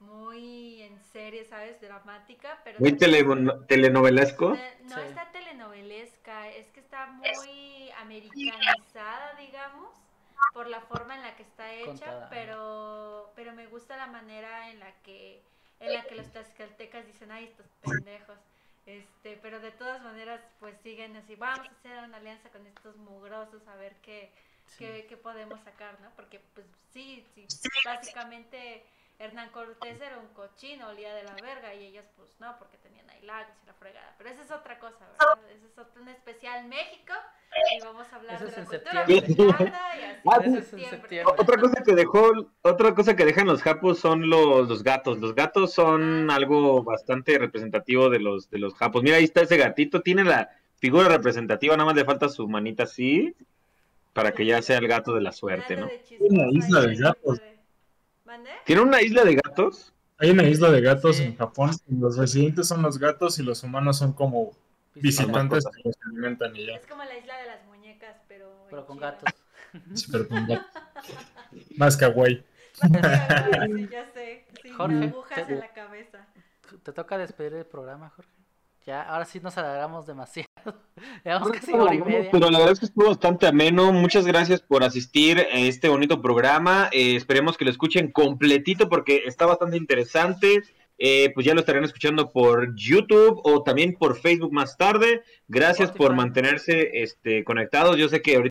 muy en serie, ¿sabes? Dramática, pero... Muy tele- telenovelesco. No Sí. está telenovelesca, es que está muy americanizada, digamos, por la forma en la que está hecha, Contada. pero pero me gusta la manera en la que en la que los tlaxcaltecas dicen, "Ay, estos pendejos." Este, pero de todas maneras pues siguen así, vamos a hacer una alianza con estos mugrosos a ver qué Sí. qué, qué podemos sacar, ¿no? Porque pues sí, sí, básicamente Hernán Cortés era un cochino, olía de la verga y ellos pues no, porque tenían ahí lagos y la fregada. Pero esa es otra cosa, ¿verdad? Ese es otro, un especial México y vamos a hablar Ese de es la en cultura mexicana y así Ah. Ese es en septiembre. septiembre. Otra cosa que dejó, otra cosa que dejan los japos son los, los gatos. Los gatos son algo bastante representativo de los, de los japos. Mira, ahí está ese gatito, tiene la figura representativa, nada más le falta su manita así, para que ya sea el gato de la suerte, ¿no? Una isla de gatos. ¿Tiene una isla de gatos? hay una isla de gatos Sí. en Japón. y Los residentes son los gatos y los humanos son como visitantes que los alimentan y ya. Es como la isla de las muñecas, pero. Pero con gatos. Sí, pero con gatos. Más kawaii. Sí, ya sé. Sin Jorge, agujas te- en la cabeza. Te toca despedir el programa, Jorge. Ya, ahora sí nos alargamos demasiado. Llevamos casi Pero hora y media. la verdad es que estuvo bastante ameno. Muchas gracias por asistir a este bonito programa. Eh, esperemos que lo escuchen completito porque está bastante interesante. Eh, pues ya lo estarán escuchando por YouTube o también por Facebook más tarde. Gracias por mantenerse este, conectados. Yo sé que ahorita